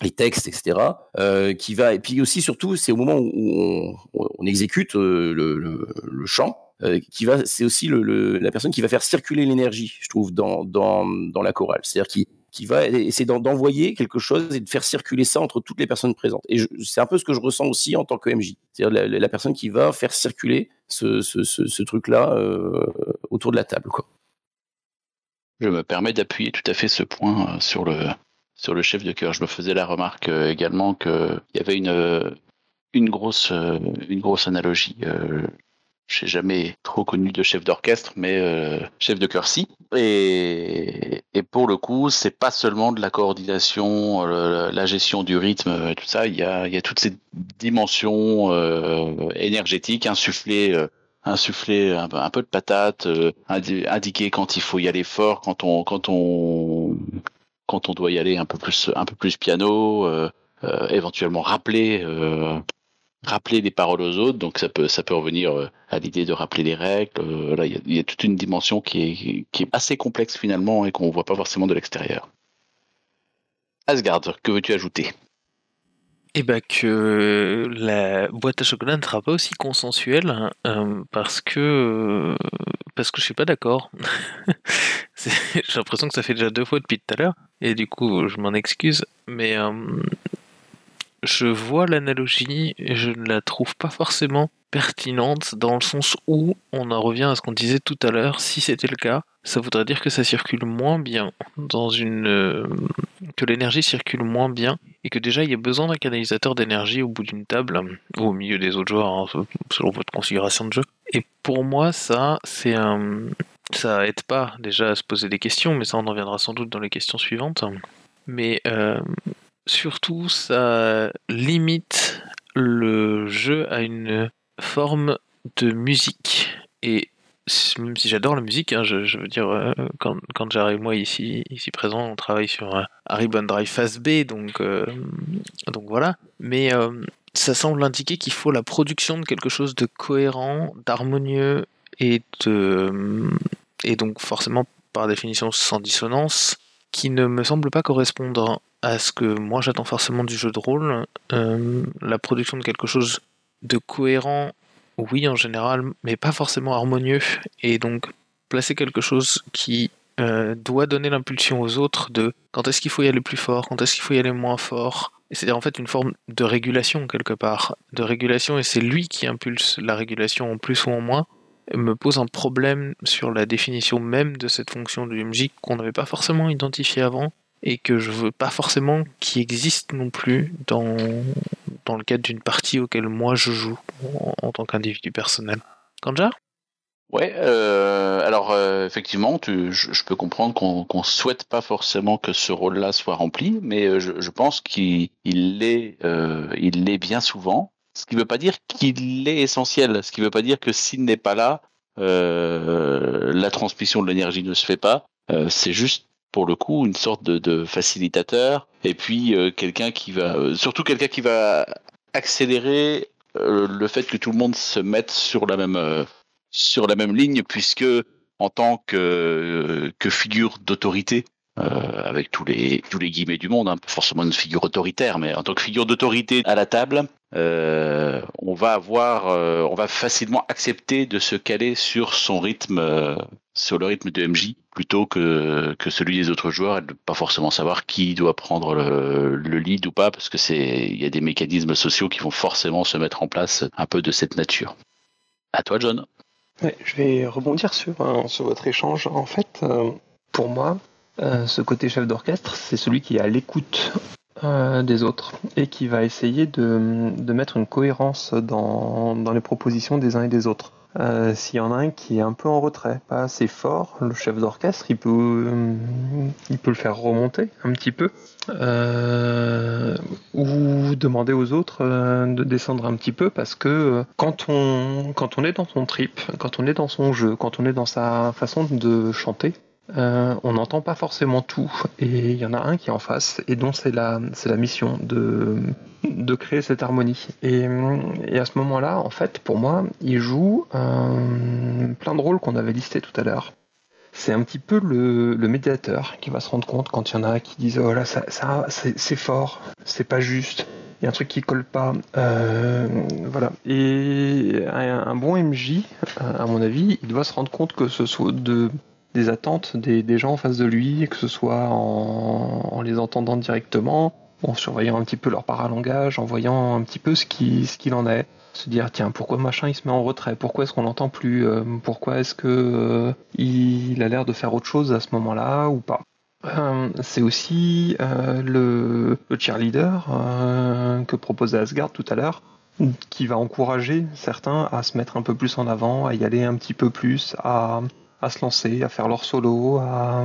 les textes, etc. Euh, qui va et puis aussi surtout c'est au moment où on, exécute euh, le, chant euh, qui va c'est aussi le, la personne qui va faire circuler l'énergie je trouve dans dans dans la chorale c'est-à-dire qui qui va essayer d'envoyer quelque chose et de faire circuler ça entre toutes les personnes présentes. Et c'est un peu ce que je ressens aussi en tant que MJ. C'est-à-dire la, personne qui va faire circuler ce, ce, truc-là euh, autour de la table. Quoi. Je me permets d'appuyer tout à fait ce point sur le, sur le chef de cœur. Je me faisais la remarque euh, également qu'il y avait une, une, grosse, une grosse analogie je n'ai jamais trop connu de chef d'orchestre, mais euh, chef de chœur si. Et, et pour le coup, c'est pas seulement de la coordination, euh, la gestion du rythme, tout ça. Il y a, il y a toutes ces dimensions euh, énergétiques insufflées. insuffler un, un, peu de patate, indiquer quand il faut y aller fort, quand on quand on quand on doit y aller un peu plus un peu plus piano, éventuellement rappeler rappeler les paroles aux autres, donc ça peut, revenir euh, à l'idée de rappeler les règles. Euh, là, il y, a toute une dimension qui est, qui est assez complexe finalement et qu'on ne voit pas forcément de l'extérieur. Asgard, que veux-tu ajouter? Eh ben que la boîte à chocolat ne sera pas aussi consensuelle hein, euh, parce que parce que je suis pas d'accord. J'ai l'impression que ça fait déjà deux fois depuis tout à l'heure et du coup je m'en excuse, mais je vois l'analogie et je ne la trouve pas forcément pertinente dans le sens où on en revient à ce qu'on disait tout à l'heure. Si c'était le cas, ça voudrait dire que ça circule moins bien dans une euh, que l'énergie circule moins bien et que déjà il y a besoin d'un canalisateur d'énergie au bout d'une table ou au milieu des autres joueurs hein, selon votre configuration de jeu. Et pour moi, ça c'est un ça aide pas déjà à se poser des questions, mais ça on en viendra sans doute dans les questions suivantes. Mais euh, surtout, ça limite le jeu à une forme de musique. Et même si j'adore la musique, hein, je, veux dire, euh, quand, j'arrive moi ici, ici présent, on travaille sur un Ribbon Drive Phase B, donc, euh, donc voilà. Mais euh, ça semble indiquer qu'il faut la production de quelque chose de cohérent, d'harmonieux et de et donc forcément par définition sans dissonance, qui ne me semble pas correspondre à ce que moi j'attends forcément du jeu de rôle. Euh, la production de quelque chose de cohérent, oui en général, mais pas forcément harmonieux. Et donc placer quelque chose qui euh, doit donner l'impulsion aux autres de quand est-ce qu'il faut y aller plus fort, quand est-ce qu'il faut y aller moins fort. C'est-à-dire en fait une forme de régulation quelque part, de régulation et c'est lui qui impulse la régulation en plus ou en moins me pose un problème sur la définition même de cette fonction du MJ qu'on n'avait pas forcément identifié avant et que je veux pas forcément qu'il existe non plus dans, dans le cadre d'une partie auquel moi je joue en, tant qu'individu personnel. Kanja Ouais, euh, alors euh, effectivement, je, peux comprendre qu'on ne souhaite pas forcément que ce rôle-là soit rempli, mais euh, je, je pense qu'il l'est, il l'est bien souvent. Ce qui ne veut pas dire qu'il est essentiel. Ce qui ne veut pas dire que s'il n'est pas là, la transmission de l'énergie ne se fait pas. c'est juste pour le coup une sorte de, facilitateur et puis euh, quelqu'un qui va euh, surtout quelqu'un qui va accélérer euh, le fait que tout le monde se mette sur la même sur la même ligne puisque en tant que que figure d'autorité avec tous les tous les guillemets du monde, hein, forcément une figure autoritaire, mais en tant que figure d'autorité à la table, on va avoir, on va facilement accepter de se caler sur son rythme, sur le rythme de MJ plutôt que, que celui des autres joueurs et de pas forcément savoir qui doit prendre le, le lead ou pas parce que c'est il y a des mécanismes sociaux qui vont forcément se mettre en place un peu de cette nature. À toi, John. je vais rebondir sur, votre échange. En fait, euh, pour moi, euh, ce côté chef d'orchestre, c'est celui qui est à l'écoute euh, des autres et qui va essayer de, de mettre une cohérence dans, dans les propositions des uns et des autres. Euh, s'il y en a un qui est un peu en retrait, pas assez fort, le chef d'orchestre, il peut, euh, il peut le faire remonter un petit peu, ou demander aux autres de descendre un petit peu, parce que quand on, quand on est dans son trip, quand on est dans son jeu, quand on est dans sa façon de chanter, euh, on n'entend pas forcément tout et il y en a un qui est en face et dont c'est la, c'est la mission de, de créer cette harmonie. Et, à ce moment-là, en fait, pour moi, il joue plein de rôles qu'on avait listés tout à l'heure. C'est un petit peu le, médiateur qui va se rendre compte quand il y en a qui disent oh là ça, ça c'est, fort, c'est pas juste, il y a un truc qui colle pas, euh, voilà. Et un, un, bon MJ, à mon avis, il doit se rendre compte que ce soit de des attentes des, gens en face de lui, que ce soit en, les entendant directement, en surveillant un petit peu leur paralangage, en voyant un petit peu ce qu'il en est. Se dire tiens pourquoi machin il se met en retrait, pourquoi est-ce qu'on l'entend plus, euh, pourquoi est-ce que euh, il a l'air de faire autre chose à ce moment-là ou pas? Euh, c'est aussi euh, le, le, cheerleader que proposait Asgard tout à l'heure, qui va encourager certains à se mettre un peu plus en avant, à y aller un petit peu plus, à, à se lancer, à faire leur solo, à,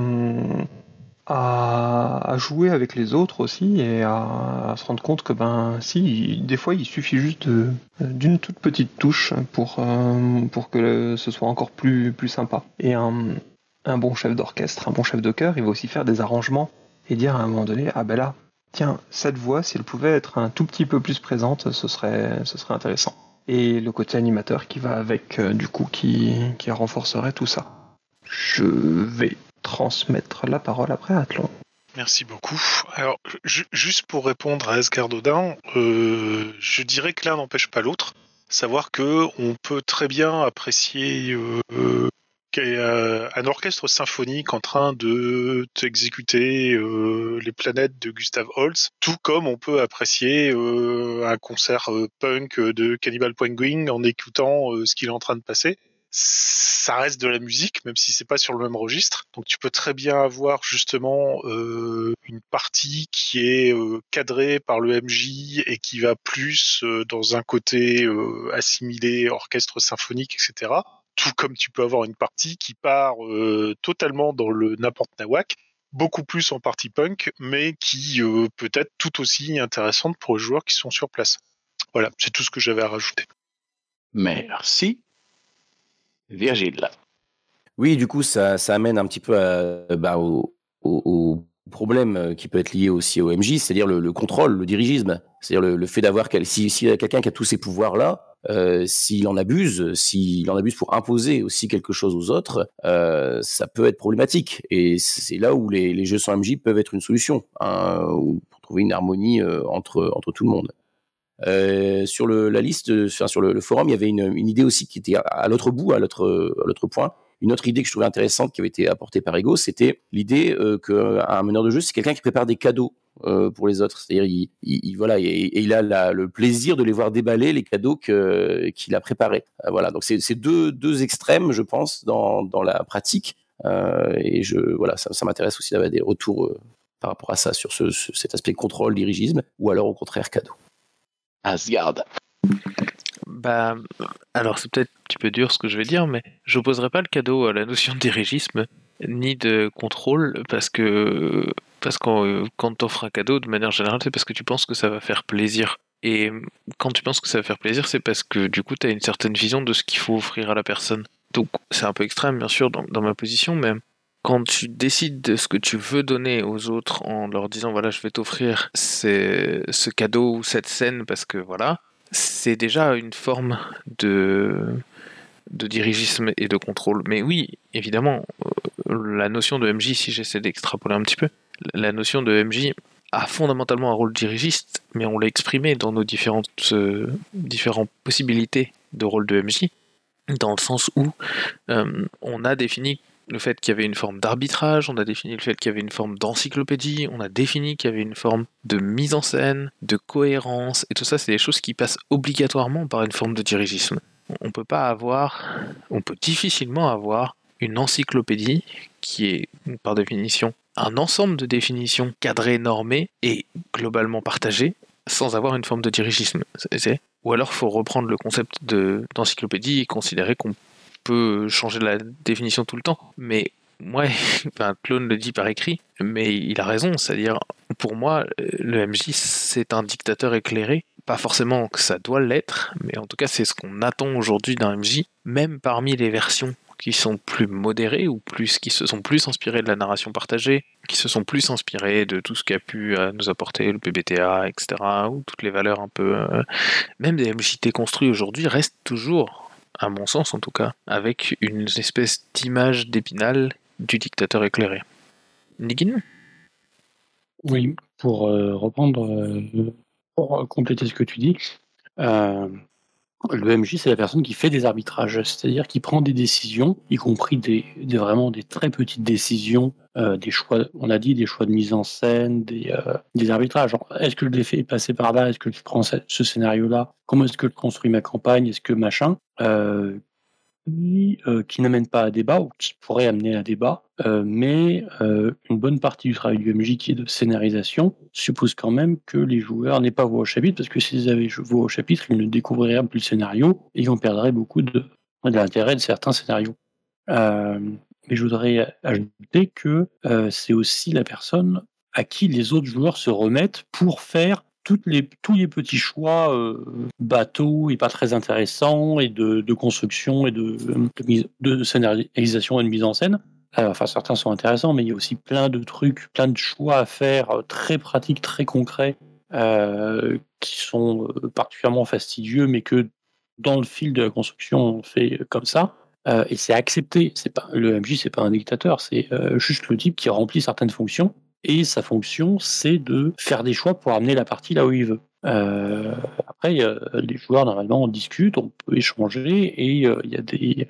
à, jouer avec les autres aussi et à, se rendre compte que ben si des fois il suffit juste d'une toute petite touche pour pour que ce soit encore plus plus sympa et un un bon chef d'orchestre, un bon chef de chœur, il va aussi faire des arrangements et dire à un moment donné, ah ben là, tiens, cette voix, si elle pouvait être un tout petit peu plus présente, ce serait, ce serait intéressant. Et le côté animateur qui va avec, euh, du coup, qui, qui renforcerait tout ça. Je vais transmettre la parole après à Athlon. Merci beaucoup. Alors, juste pour répondre à Asgard Odin, euh, je dirais que l'un n'empêche pas l'autre. Savoir que on peut très bien apprécier euh, un orchestre symphonique en train de t'exécuter euh, les planètes de Gustav Holst, tout comme on peut apprécier euh, un concert punk de Cannibal Penguin en écoutant ce qu'il est en train de passer. Ça reste de la musique, même si c'est pas sur le même registre. Donc tu peux très bien avoir justement euh, une partie qui est cadrée par le MJ et qui va plus dans un côté assimilé orchestre symphonique, etc tout comme tu peux avoir une partie qui part euh, totalement dans le n'importe nawak, beaucoup plus en partie punk, mais qui euh, peut être tout aussi intéressante pour les joueurs qui sont sur place. Voilà, c'est tout ce que j'avais à rajouter. Merci. Virgile. Oui, du coup, ça, amène un petit peu à, bah, au, problème qui peut être lié aussi au MJ, c'est-à-dire le, le, contrôle, le dirigisme, c'est-à-dire le, fait d'avoir, si, si quelqu'un qui a tous ces pouvoirs-là, euh, s'il en abuse, s'il en abuse pour imposer aussi quelque chose aux autres, euh, ça peut être problématique. Et c'est là où les, jeux sans MJ peuvent être une solution, hein, pour trouver une harmonie euh, entre tout le monde. Euh, sur le, la liste, sur le, forum, il y avait une, idée aussi qui était à, l'autre bout, à l'autre, point. Une autre idée que je trouvais intéressante qui avait été apportée par Ego, c'était l'idée euh, qu'un meneur de jeu, c'est quelqu'un qui prépare des cadeaux euh, pour les autres. C'est-à-dire, il, il, voilà, et, il a le plaisir de les voir déballer les cadeaux qu'il a préparés. Euh, voilà, donc c'est, deux, extrêmes, je pense, dans, la pratique. Euh, et voilà, ça, m'intéresse aussi d'avoir des retours euh, par rapport à ça, sur ce, ce, cet aspect contrôle, dirigisme, ou alors au contraire cadeau. Asgard. Bah, alors c'est peut-être un petit peu dur ce que je vais dire, mais je n'opposerai pas le cadeau à la notion de dirigisme ni de contrôle parce que parce que quand tu offres un cadeau de manière générale, c'est parce que tu penses que ça va faire plaisir. Et quand tu penses que ça va faire plaisir, c'est parce que du coup, tu as une certaine vision de ce qu'il faut offrir à la personne. Donc, c'est un peu extrême, bien sûr, dans, dans, ma position, mais quand tu décides de ce que tu veux donner aux autres en leur disant, voilà, je vais t'offrir ce cadeau ou cette scène parce que voilà, c'est déjà une forme de, de dirigisme et de contrôle. Mais oui, évidemment, la notion de MJ, si j'essaie d'extrapoler un petit peu, la notion de MJ a fondamentalement un rôle dirigiste, mais on l'a exprimé dans nos différentes, euh, différentes possibilités de rôle de MJ, dans le sens où euh, on a défini le fait qu'il y avait une forme d'arbitrage, on a défini le fait qu'il y avait une forme d'encyclopédie, on a défini qu'il y avait une forme de mise en scène, de cohérence, et tout ça, c'est des choses qui passent obligatoirement par une forme de dirigisme. On peut pas avoir, on peut difficilement avoir une encyclopédie qui est, par définition, un ensemble de définitions cadrées, normées et globalement partagées, sans avoir une forme de dirigisme. Ou alors, faut reprendre le concept d'encyclopédie et considérer qu'on peut changer la définition tout le temps, mais moi, enfin, Clone le dit par écrit, mais il a raison, c'est-à-dire, pour moi, le MJ, c'est un dictateur éclairé. Pas forcément que ça doit l'être, mais en tout cas, c'est ce qu'on attend aujourd'hui d'un MJ, même parmi les versions qui sont plus modérées ou plus qui se sont plus inspirées de la narration partagée, qui se sont plus inspirées de tout ce qu'a pu euh, nous apporter le PBTA, etc., ou toutes les valeurs un peu... Euh, même des MJT construits aujourd'hui restent toujours à mon sens en tout cas, avec une espèce d'image d'épinal du dictateur éclairé. Nigin Oui, pour euh, reprendre, euh, pour compléter ce que tu dis, euh, le MJ, c'est la personne qui fait des arbitrages, c'est-à-dire qui prend des décisions, y compris des, des vraiment des très petites décisions, euh, des choix, on a dit des choix de mise en scène, des, euh, arbitrages. Est-ce que je l'ai fait passer par là? Est-ce que je prends ce, ce scénario-là? Comment est-ce que je construis ma campagne? Est-ce que machin? Euh, qui, euh, n'amène pas à débat ou qui pourrait amener à débat, euh, mais euh, une bonne partie du travail du MJ qui est de scénarisation suppose quand même que les joueurs n'aient pas voix au chapitre, parce que s'ils avaient voix au chapitre, ils ne découvriraient plus le scénario et on perdrait beaucoup de, de l'intérêt de certains scénarios. Euh, mais je voudrais ajouter que c'est aussi la personne à qui les autres joueurs se remettent pour faire tous les petits choix euh, bateaux et pas très intéressants et de, construction et de, de, de scénarisation et de mise en scène. Euh, enfin, certains sont intéressants, mais il y a aussi plein de trucs, plein de choix à faire euh, très pratiques, très concrets, euh, qui sont particulièrement fastidieux, mais que dans le fil de la construction, on fait comme ça. Et c'est accepté. C'est pas le MJ, c'est pas un dictateur, c'est juste le type qui remplit certaines fonctions. Et sa fonction, c'est de faire des choix pour amener la partie là où il veut. Euh, après, euh, les joueurs normalement on discute, on peut échanger et euh, il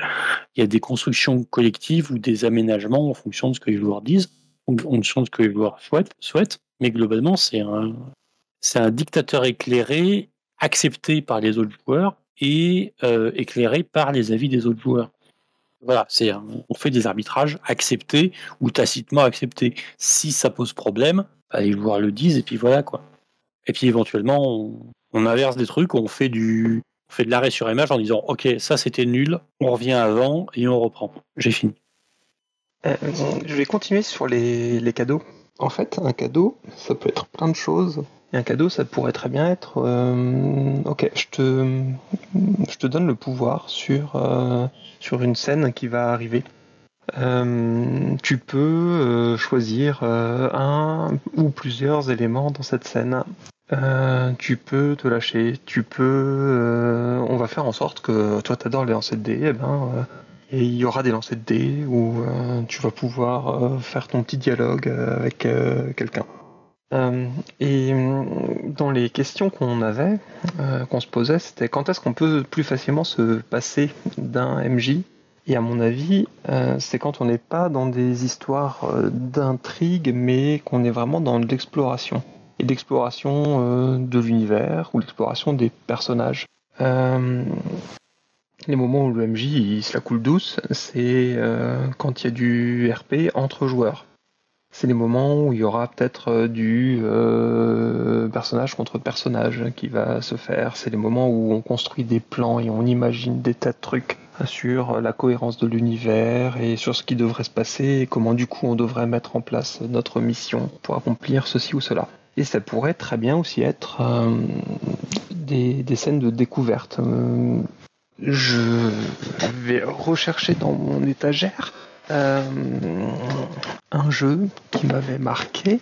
y a des constructions collectives ou des aménagements en fonction de ce que les joueurs disent, en fonction de ce que les joueurs souhaitent. Mais globalement, c'est un dictateur éclairé, accepté par les autres joueurs et éclairé par les avis des autres joueurs. Voilà, c'est on fait des arbitrages acceptés ou tacitement acceptés. Si ça pose problème, les joueurs le disent et puis voilà quoi. Et puis éventuellement, on, inverse des trucs, on fait du on fait de l'arrêt sur image en disant ok ça c'était nul, on revient avant et on reprend. J'ai fini. Euh, je vais continuer sur les cadeaux. En fait, un cadeau, ça peut être plein de choses. Et un cadeau, ça pourrait très bien être, euh, ok, je te, donne le pouvoir sur, euh, une scène qui va arriver. Euh, tu peux choisir un ou plusieurs éléments dans cette scène. Tu peux te lâcher, tu peux. on va faire en sorte que toi t'adores les lancers de dés, eh ben, et il y aura des lancers de dés où tu vas pouvoir faire ton petit dialogue avec quelqu'un. Euh, et hum, dans les questions qu'on avait, euh, qu'on se posait, c'était quand est-ce qu'on peut plus facilement se passer d'un MJ Et à mon avis, euh, c'est quand on n'est pas dans des histoires euh, d'intrigue, mais qu'on est vraiment dans l'exploration. Et d'exploration euh, de l'univers ou l'exploration des personnages. Euh, les moments où le MJ il se la coule douce, c'est euh, quand il y a du RP entre joueurs. C'est les moments où il y aura peut-être euh, du euh, personnage contre personnage qui va se faire. C'est les moments où on construit des plans et on imagine des tas de trucs sur la cohérence de l'univers et sur ce qui devrait se passer et comment du coup on devrait mettre en place notre mission pour accomplir ceci ou cela. Et ça pourrait très bien aussi être euh, des, des scènes de découverte. Je vais rechercher dans mon étagère un jeu qui m'avait marqué,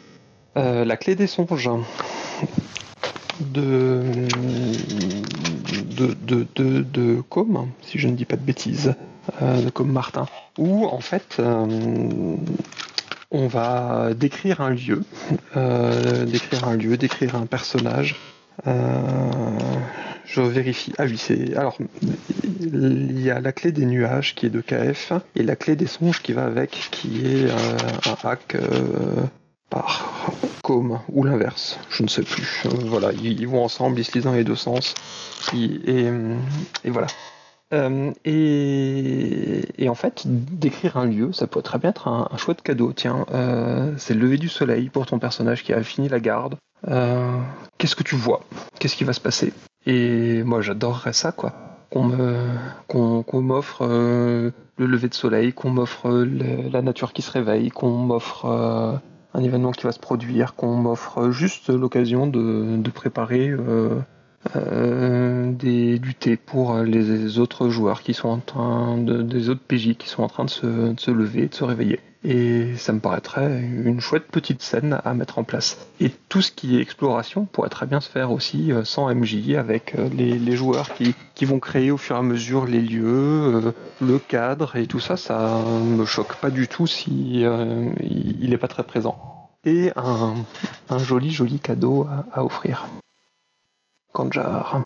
euh, La clé des songes. De de, de, de, de Com, si je ne dis pas de bêtises, euh, de Com Martin, où en fait euh, on va décrire un lieu, euh, décrire un lieu, décrire un personnage. Euh, je vérifie. Ah oui, c'est. Alors, il y a la clé des nuages qui est de KF et la clé des songes qui va avec, qui est euh, un hack euh, par Com ou l'inverse. Je ne sais plus. Voilà, ils, vont ensemble, ils se lisent dans les deux sens. Et, voilà. Et, en fait, décrire un lieu, ça pourrait très bien être un, un chouette cadeau. Tiens, c'est le lever du soleil pour ton personnage qui a fini la garde. Euh, Qu'est-ce que tu vois? Qu'est-ce qui va se passer? Et moi, j'adorerais ça, quoi. Qu'on m'offre euh, le lever de soleil, qu'on m'offre le- la nature qui se réveille, qu'on m'offre euh, un événement qui va se produire, qu'on m'offre juste l'occasion de, préparer euh, euh, des, du thé pour les autres joueurs qui sont en train de, des autres PJ qui sont en train de se, de se lever, de se réveiller. Et ça me paraîtrait une chouette petite scène à mettre en place. Et tout ce qui est exploration pourrait très bien se faire aussi euh, sans MJ, avec euh, les, joueurs qui, qui vont créer au fur et à mesure les lieux, euh, le cadre et tout ça, ça me choque pas du tout si il il est pas très présent. Et un, un joli joli cadeau à, offrir. Kanjar.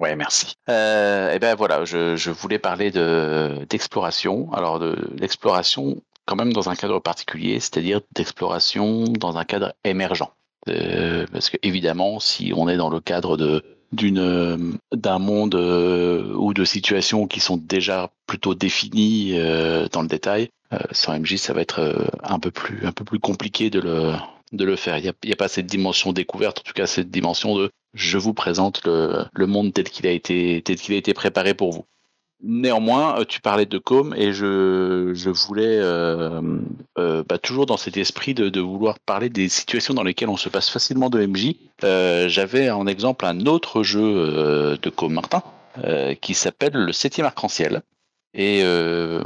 Ouais, merci. Euh, et ben voilà, je, je voulais parler de d'exploration. Alors de l'exploration quand même dans un cadre particulier, c'est-à-dire d'exploration dans un cadre émergent. Euh, parce que évidemment, si on est dans le cadre de euh, d'un monde euh, ou de situations qui sont déjà plutôt définies dans le détail, sans MJ, ça va être un peu plus un peu plus compliqué de le de le faire. Il n'y a, a pas cette dimension découverte, en tout cas cette dimension de je vous présente le, le monde tel qu'il a été tel qu'il a été préparé pour vous. Néanmoins, euh, tu parlais de com et je, je voulais euh, euh, bah, toujours dans cet esprit de, de vouloir parler des situations dans lesquelles on se passe facilement de MJ. J'avais en exemple un autre jeu de com Martin qui s'appelle le septième arc-en-ciel et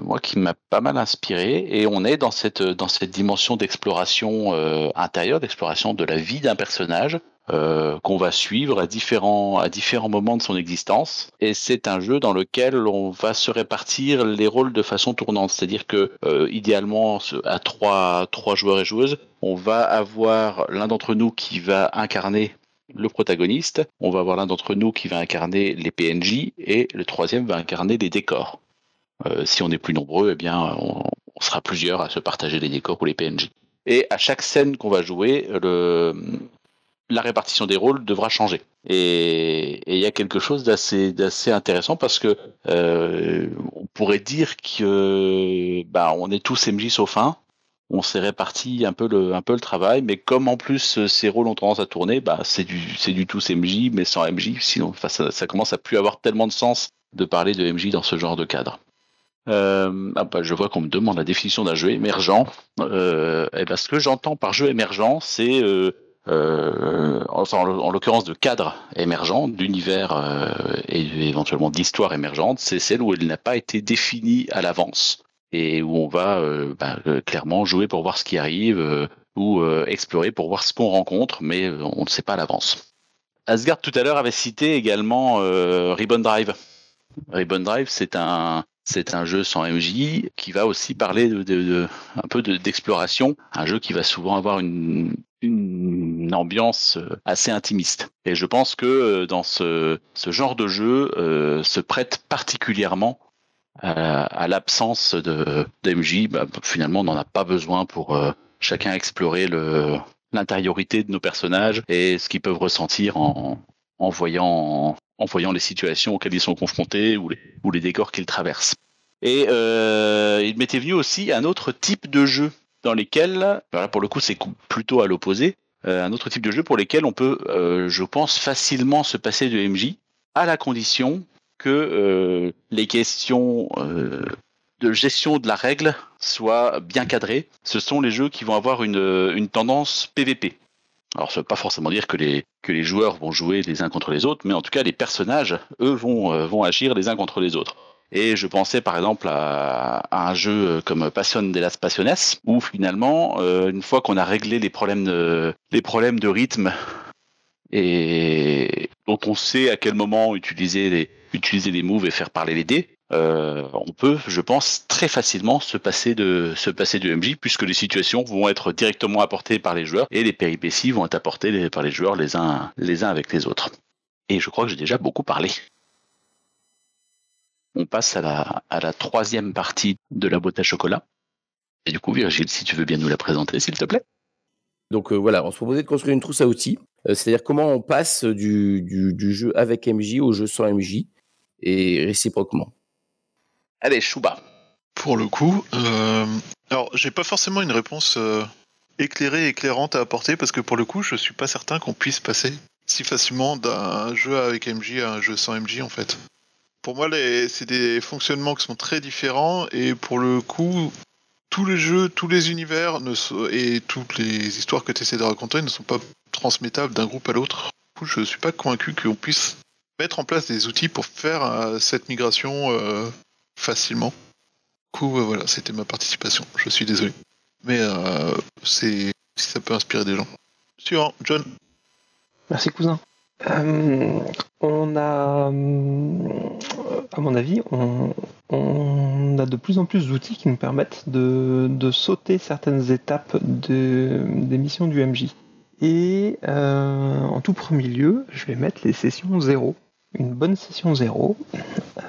moi qui m'a pas mal inspiré et on est dans cette dans cette dimension d'exploration intérieure, d'exploration de la vie d'un personnage euh, qu'on va suivre à différents moments de son existence et c'est un jeu dans lequel on va se répartir les rôles de façon tournante, c'est-à-dire que euh, idéalement à trois joueurs et joueuses, on va avoir l'un d'entre nous qui va incarner le protagoniste, on va avoir l'un d'entre nous qui va incarner les PNJ et le troisième va incarner les décors. Euh, si on est plus nombreux, eh bien, on, on sera plusieurs à se partager les décors ou les PNJ. Et à chaque scène qu'on va jouer, le, la répartition des rôles devra changer. Et il y a quelque chose d'assez intéressant parce que euh, on pourrait dire que bah, on est tous MJ sauf un. On s'est réparti un peu le un peu le travail, mais comme en plus euh, ces rôles ont tendance à tourner, bah c'est du c'est du tous MJ, mais sans MJ. Sinon, ça, commence à plus avoir tellement de sens de parler de MJ dans ce genre de cadre. Euh, ah bah, je vois qu'on me demande la définition d'un jeu émergent. Et ben, ce que j'entends par jeu émergent, c'est euh, en, en l'occurrence de cadre émergent, d'univers euh, et éventuellement d'histoire émergente, c'est celle où elle n'a pas été définie à l'avance et où on va euh, bah, euh, clairement jouer pour voir ce qui arrive euh, ou euh, explorer pour voir ce qu'on rencontre, mais euh, on ne sait pas à l'avance. Asgard tout à l'heure avait cité également euh, Ribbon Drive. Ribbon Drive, c'est un c'est un jeu sans MJ qui va aussi parler de, un peu de- d'exploration, un jeu qui va souvent avoir une, une ambiance euh, assez intimiste. Et je pense que euh, dans ce, genre de jeu euh, se prête particulièrement à, l'absence de, de MJ. Bah, finalement, on n'en a pas besoin pour chacun explorer l'intériorité de nos personnages et ce qu'ils peuvent ressentir en, voyant les situations auxquelles ils sont confrontés ou les, décors qu'ils traversent. Et il m'était venu aussi un autre type de jeu dans lesquels, voilà, pour le coup c'est plutôt à l'opposé, euh, un autre type de jeu pour lesquels on peut, euh, je pense, facilement se passer de MJ, à la condition que euh, les questions de gestion de la règle soient bien cadrées. Ce sont les jeux qui vont avoir une, tendance PVP. Alors, ça ne veut pas forcément dire que les, que les joueurs vont jouer les uns contre les autres, mais en tout cas, les personnages, eux, vont, vont agir les uns contre les autres. Et je pensais par exemple à, un jeu comme Passion de las Passiones, où finalement, euh, une fois qu'on a réglé les problèmes de, rythme et dont on sait à quel moment utiliser les, utiliser moves et faire parler les dés, euh, on peut, je pense, très facilement se passer de se passer de MJ puisque les situations vont être directement apportées par les joueurs et les péripéties vont être apportées par les joueurs les uns les uns avec les autres. Et je crois que j'ai déjà beaucoup parlé. On passe à la, à la troisième partie de la boîte à chocolat. Et du coup, Virgile, si tu veux bien nous la présenter, s'il te plaît. Donc euh, voilà, on se proposait de construire une trousse à outils, euh, c'est-à-dire comment on passe du, du- du jeu avec MJ au jeu sans MJ, et réciproquement. Allez, Chouba. Pour le coup, euh, alors j'ai pas forcément une réponse euh, éclairée, éclairante à apporter parce que pour le coup, je suis pas certain qu'on puisse passer si facilement d'un jeu avec MJ à un jeu sans MJ en fait. Pour moi, c'est des fonctionnements qui sont très différents et pour le coup, tous les jeux, tous les univers ne et toutes les histoires que tu essaies de raconter ne sont pas transmettables d'un groupe à l'autre. Du coup, je suis pas convaincu qu'on puisse mettre en place des outils pour faire euh, cette migration euh, facilement. Du coup, euh, voilà, c'était ma participation. Je suis désolé. Mais c'est si ça peut inspirer des gens. Suivant, John. Merci cousin. Euh, on a, hum, à mon avis, on, a de plus en plus d'outils qui nous permettent de, sauter certaines étapes de- des missions du MJ. Et euh, en tout premier lieu, je vais mettre les sessions 0. une bonne session zéro.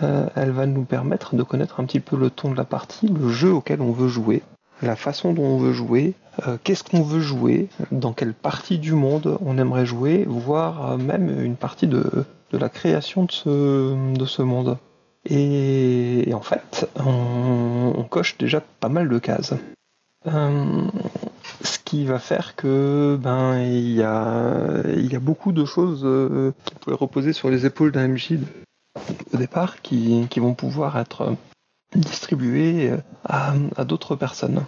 Euh, elle va nous permettre de connaître un petit peu le ton de la partie, le jeu auquel on veut jouer, la façon dont on veut jouer, euh, qu'est-ce qu'on veut jouer, dans quelle partie du monde on aimerait jouer, voire euh, même une partie de, de la création de ce, de ce monde. Et, en fait, on, coche déjà pas mal de cases. Euh, ce qui va faire que ben il y a, y a beaucoup de choses qui pouvaient reposer sur les épaules d'un MJ au départ qui, qui vont pouvoir être distribuées à, à d'autres personnes.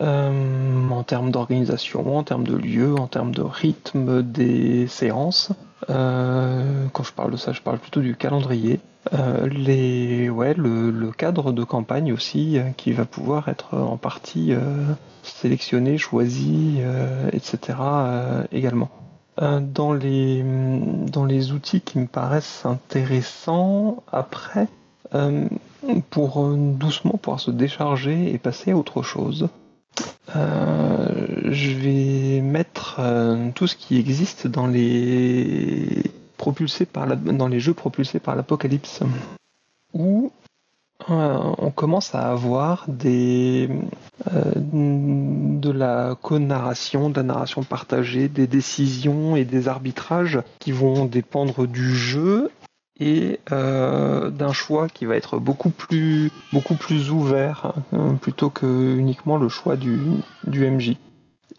Euh, en termes d'organisation, en termes de lieu, en termes de rythme des séances. Euh, quand je parle de ça, je parle plutôt du calendrier. Euh, les, ouais, le, le cadre de campagne aussi, euh, qui va pouvoir être en partie euh, sélectionné, choisi, euh, etc. euh, également. Euh, dans les dans les outils qui me paraissent intéressants après, euh, pour euh, doucement pouvoir se décharger et passer à autre chose. Euh, je vais mettre euh, tout ce qui existe dans les propulsés par dans les jeux propulsés par l'apocalypse où on commence à avoir des de la co-narration, de la narration partagée, des décisions et des arbitrages qui vont dépendre du jeu et euh, d'un choix qui va être beaucoup plus beaucoup plus ouvert euh, plutôt que uniquement le choix du, du MJ.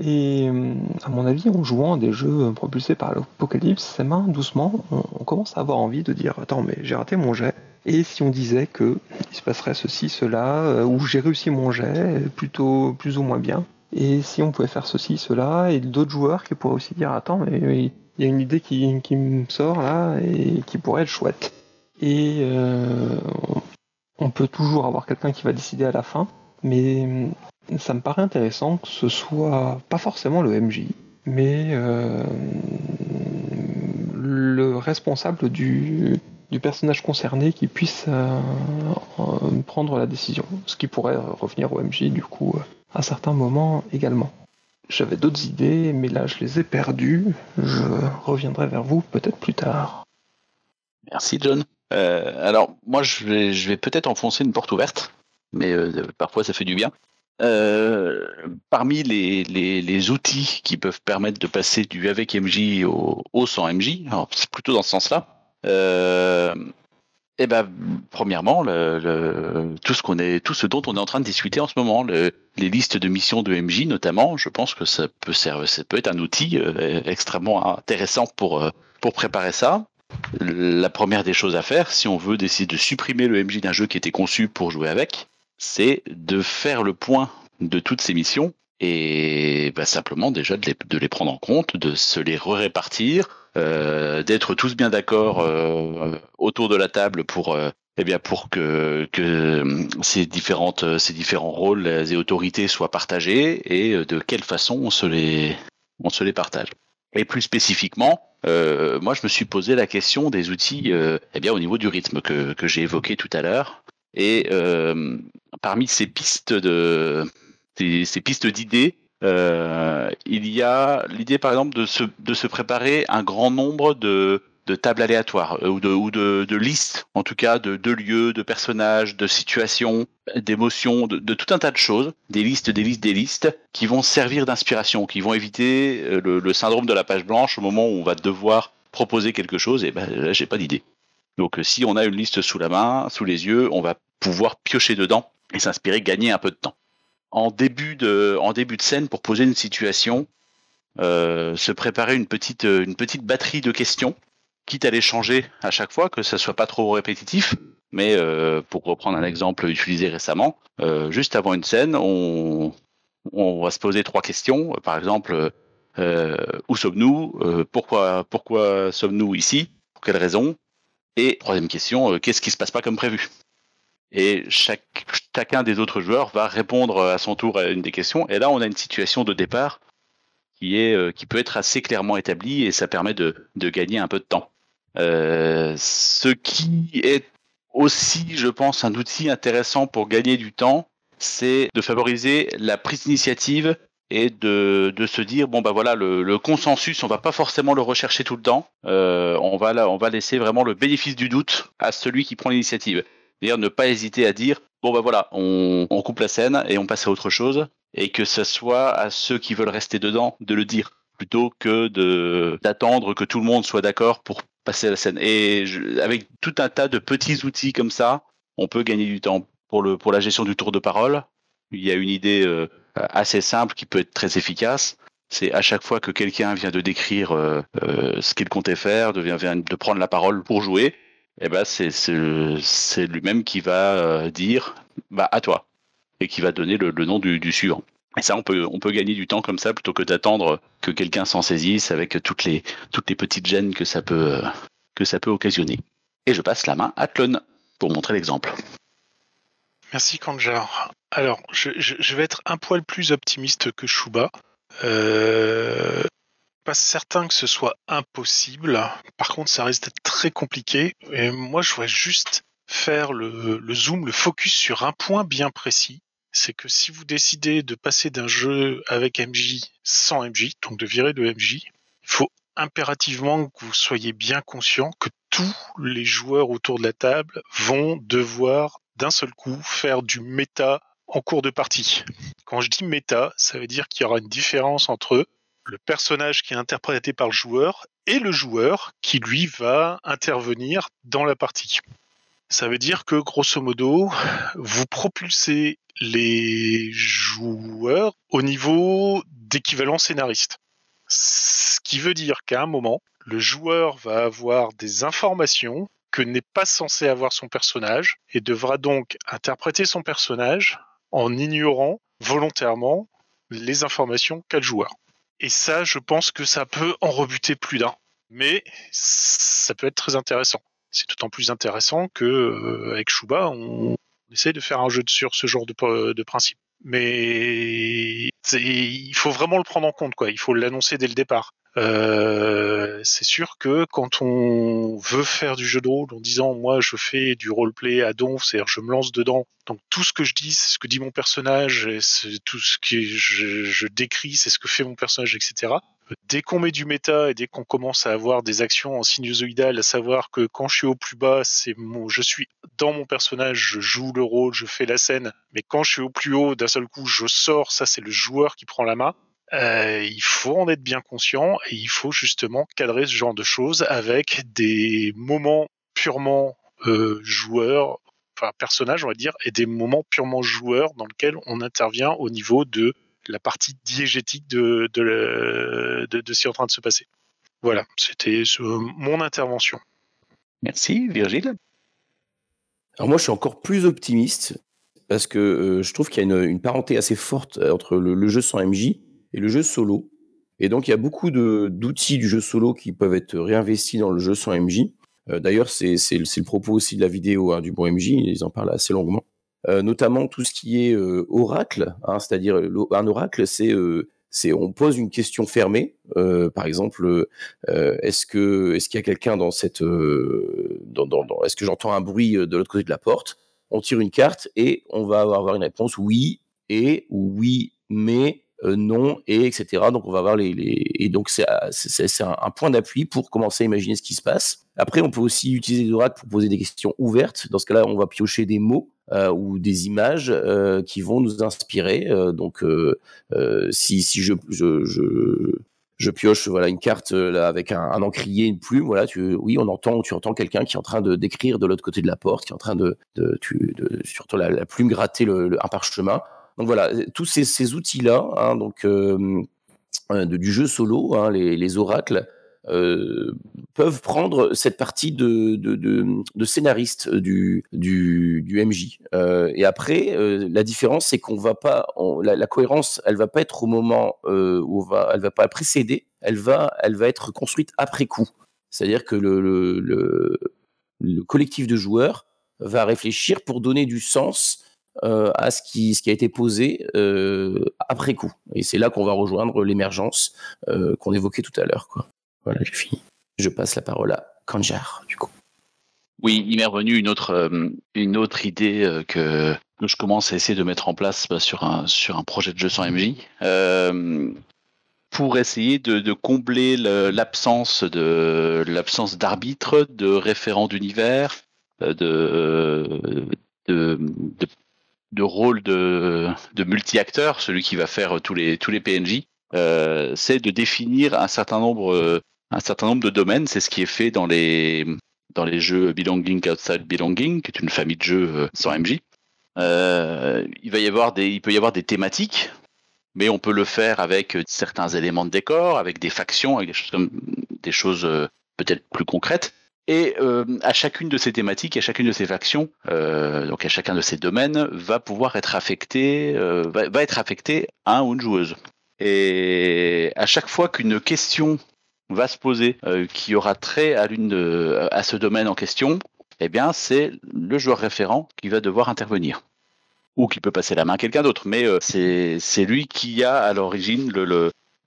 Et euh, à mon avis, en jouant à des jeux propulsés par l'apocalypse, ces mains, doucement, on, on commence à avoir envie de dire attends mais j'ai raté mon jet. Et si on disait que il se passerait ceci, cela, euh, ou j'ai réussi mon jet, plutôt plus ou moins bien. Et si on pouvait faire ceci, cela, et d'autres joueurs qui pourraient aussi dire attends mais mais il y a une idée qui, me sort là et qui pourrait être chouette. Et euh, on peut toujours avoir quelqu'un qui va décider à la fin, mais euh, ça me paraît intéressant que ce soit pas forcément le MJ, mais euh, le responsable du, personnage concerné qui puisse euh, prendre la décision, ce qui pourrait revenir au MJ du coup à certains moments également. J'avais d'autres idées, mais là je les ai perdues. Je reviendrai vers vous peut-être plus tard. Merci John. Euh, alors moi je vais, peut-être enfoncer une porte ouverte, mais euh, parfois ça fait du bien. Euh, parmi les, les, les outils qui peuvent permettre de passer du avec MJ au, au sans MJ, c'est plutôt dans ce sens-là. Eh ben, premièrement, le, le- tout ce qu'on est, tout ce dont on est en train de discuter en ce moment, le- les listes de missions de MJ notamment, je pense que ça peut servir, ça peut être un outil euh, extrêmement intéressant pour euh, pour préparer ça. La première des choses à faire, si on veut décider de supprimer le MJ d'un jeu qui était conçu pour jouer avec, c'est de faire le point de toutes ces missions et bah, simplement déjà de les, de les prendre en compte, de se les répartir, euh, d'être tous bien d'accord euh, autour de la table pour euh, eh bien pour que, que euh, ces différentes ces différents rôles et autorités soient partagés et euh, de quelle façon on se les on se les partage. Et plus spécifiquement, euh, moi je me suis posé la question des outils euh, eh bien au niveau du rythme que, que j'ai évoqué tout à l'heure. Et euh, parmi ces pistes de ces, pistes d'idées, euh, il y a l'idée par exemple de se, préparer un grand nombre de, tables aléatoires euh, ou, de, listes, en tout cas de, lieux, de personnages, de situations, d'émotions, de, tout un tas de choses, des listes, des listes, des listes, qui vont servir d'inspiration, qui vont éviter euh, le, le syndrome de la page blanche au moment où on va devoir proposer quelque chose, et ben là j'ai pas d'idée. Donc si on a une liste sous la main, sous les yeux, on va pouvoir piocher dedans et s'inspirer, gagner un peu de temps. En début de, en début de scène, pour poser une situation, euh, se préparer une petite, euh, une petite batterie de questions, quitte à les changer à chaque fois, que ça soit pas trop répétitif. Mais euh, pour reprendre un exemple utilisé récemment, juste avant une scène, on, on va se poser trois questions. Par exemple, où sommes-nous Pourquoi, pourquoi sommes-nous ici Pour quelle raison? Et troisième question, qu'est-ce qui se passe pas comme prévu? Et chaque, chacun des autres joueurs va répondre à son tour à une des questions. Et là, on a une situation de départ qui est euh, qui peut être assez clairement établie et ça permet de, de gagner un peu de temps. Euh, ce qui est aussi, je pense, un outil intéressant pour gagner du temps, c'est de favoriser la prise d'initiative et de, de se dire bon bah voilà le, consensus on va pas forcément le rechercher tout le temps euh, on va là, on va laisser vraiment le bénéfice du doute à celui qui prend l'initiative c'est-à-dire ne pas hésiter à dire bon bah voilà on, on coupe la scène et on passe à autre chose et que ce soit à ceux qui veulent rester dedans de le dire plutôt que d'attendre que tout le monde soit d'accord pour passer à la scène et je- avec tout un tas de petits outils comme ça on peut gagner du temps pour le pour la gestion du tour de parole il y a une idée euh, assez simple qui peut être très efficace. C'est à chaque fois que quelqu'un vient de décrire euh, euh, ce qu'il comptait faire, de, vient, vient de prendre la parole pour jouer, eh ben c'est lui-même qui va euh, dire bah à toi et qui va donner le, nom du, suivant. Et ça, on peut on peut gagner du temps comme ça plutôt que d'attendre que quelqu'un s'en saisisse avec toutes les petites gênes que ça peut euh, que ça peut occasionner. Et je passe la main à Tlon pour montrer l'exemple. Merci Kanjar. Alors, je vais être un poil plus optimiste que Shuba. Euh, certain que ce soit impossible. Par contre, ça risque d'être très compliqué. Et moi, je voudrais juste faire le, le zoom, le focus sur un point bien précis. C'est que si vous décidez de passer d'un jeu avec MJ sans MJ, donc de virer de MJ, il faut impérativement que vous soyez bien conscient que tous les joueurs autour de la table vont devoir d'un seul coup faire du méta en cours de partie. Quand je dis méta, ça veut dire qu'il y aura une différence entre le personnage qui est interprété par le joueur et le joueur qui lui va intervenir dans la partie. Ça veut dire que grosso modo, vous propulsez les joueurs au niveau d'équivalent scénariste. Ce qui veut dire qu'à un moment, le joueur va avoir des informations que n'est pas censé avoir son personnage et devra donc interpréter son personnage en ignorant volontairement les informations qu'a le joueur. Et ça, je pense que ça peut en rebuter plus d'un. Mais ça peut être très intéressant. C'est d'autant plus intéressant que euh, avec Shuba, on, on essaie de faire un jeu sur ce genre de, de principe. Mais il faut vraiment le prendre en compte, quoi. Il faut l'annoncer dès le départ. Euh, c'est sûr que quand on veut faire du jeu de rôle en disant moi je fais du roleplay à donf, c'est-à-dire je me lance dedans, donc tout ce que je dis, c'est ce que dit mon personnage, et tout ce que je, décris, c'est ce que fait mon personnage, etc. Dès qu'on met du méta et dès qu'on commence à avoir des actions en sinusoïdal, à savoir que quand je suis au plus bas, c'est mon, je suis dans mon personnage, je joue le rôle, je fais la scène, mais quand je suis au plus haut, d'un seul coup, je sors, ça c'est le joueur qui prend la main. Euh, il faut en être bien conscient et il faut justement cadrer ce genre de choses avec des moments purement euh, joueurs, enfin personnages on va dire, et des moments purement joueurs dans lesquels on intervient au niveau de la partie diégétique de, de, le- de, de ce qui est en train de se passer. Voilà, c'était mon intervention. Merci Virgile. Alors moi, je suis encore plus optimiste parce que euh, je trouve qu'il y a une, une parenté assez forte euh, entre le, le jeu sans MJ et le jeu solo. Et donc, il y a beaucoup d'outils du jeu solo qui peuvent être réinvestis dans le jeu sans MJ. Euh, D'ailleurs, c'est le propos aussi de la vidéo hein, du bon MJ, ils en parlent assez longuement. Euh, notamment tout ce qui est euh, oracle, hein, c'est-à-dire un oracle, c'est on pose une question fermée, par exemple, est-ce qu'il y a quelqu'un dans cette est-ce que j'entends un bruit de l'autre côté de la porte? On tire une carte et on va avoir une réponse oui et ou oui mais euh, non et etc. Donc on va avoir les, les et donc c'est c'est un, un point d'appui pour commencer à imaginer ce qui se passe. Après on peut aussi utiliser les oracles pour poser des questions ouvertes. Dans ce cas-là on va piocher des mots euh, ou des images euh, qui vont nous inspirer. Euh, donc euh, euh, si si je je, je je pioche voilà une carte euh, là avec un, encrier, une plume. Voilà, tu, oui, on entend, tu entends quelqu'un qui est en train de d'écrire de l'autre côté de la porte, qui est en train de, de, de surtout la, la plume gratter le, le- un parchemin. Donc voilà, tous ces, outils-là, hein, donc euh, euh, du jeu solo, hein, les, les oracles, euh, peuvent prendre cette partie de, scénariste du, MJ. Et après, la différence, c'est qu'on va pas, la, cohérence, elle va pas être au moment où on va, elle va pas précéder, elle va, elle va être construite après coup. C'est-à-dire que le collectif de joueurs va réfléchir pour donner du sens euh, à ce qui, a été posé euh, après coup. Et c'est là qu'on va rejoindre l'émergence euh, qu'on évoquait tout à l'heure. Voilà, j'ai fini. Je passe la parole à Kanjar, du coup. Oui, il m'est revenu une autre, idée que je commence à essayer de mettre en place bah, sur, un, projet de jeu sans MJ. Pour essayer de, combler le- l'absence de d'arbitre, de référent d'univers, de, de rôle de, de multi-acteur, celui qui va faire tous les, tous les PNJ, euh, c'est de définir un certain nombre, euh, un certain nombre de domaines. C'est ce qui est fait dans les, dans les jeux Belonging Outside Belonging, qui est une famille de jeux euh, sans MJ. Euh, il va y avoir des, il peut y avoir des thématiques, mais on peut le faire avec certains éléments de décor, avec des factions, avec des choses des choses euh, peut-être plus concrètes. Et euh, à chacune de ces thématiques, à chacune de ces factions, euh, donc à chacun de ces domaines, va pouvoir être affecté, euh, va, être affecté un ou une joueuse. Et à chaque fois qu'une question va se poser qui aura trait à l'une à ce domaine en question, eh bien c'est le joueur référent qui va devoir intervenir ou qui peut passer la main à quelqu'un d'autre, mais c'est lui qui a à l'origine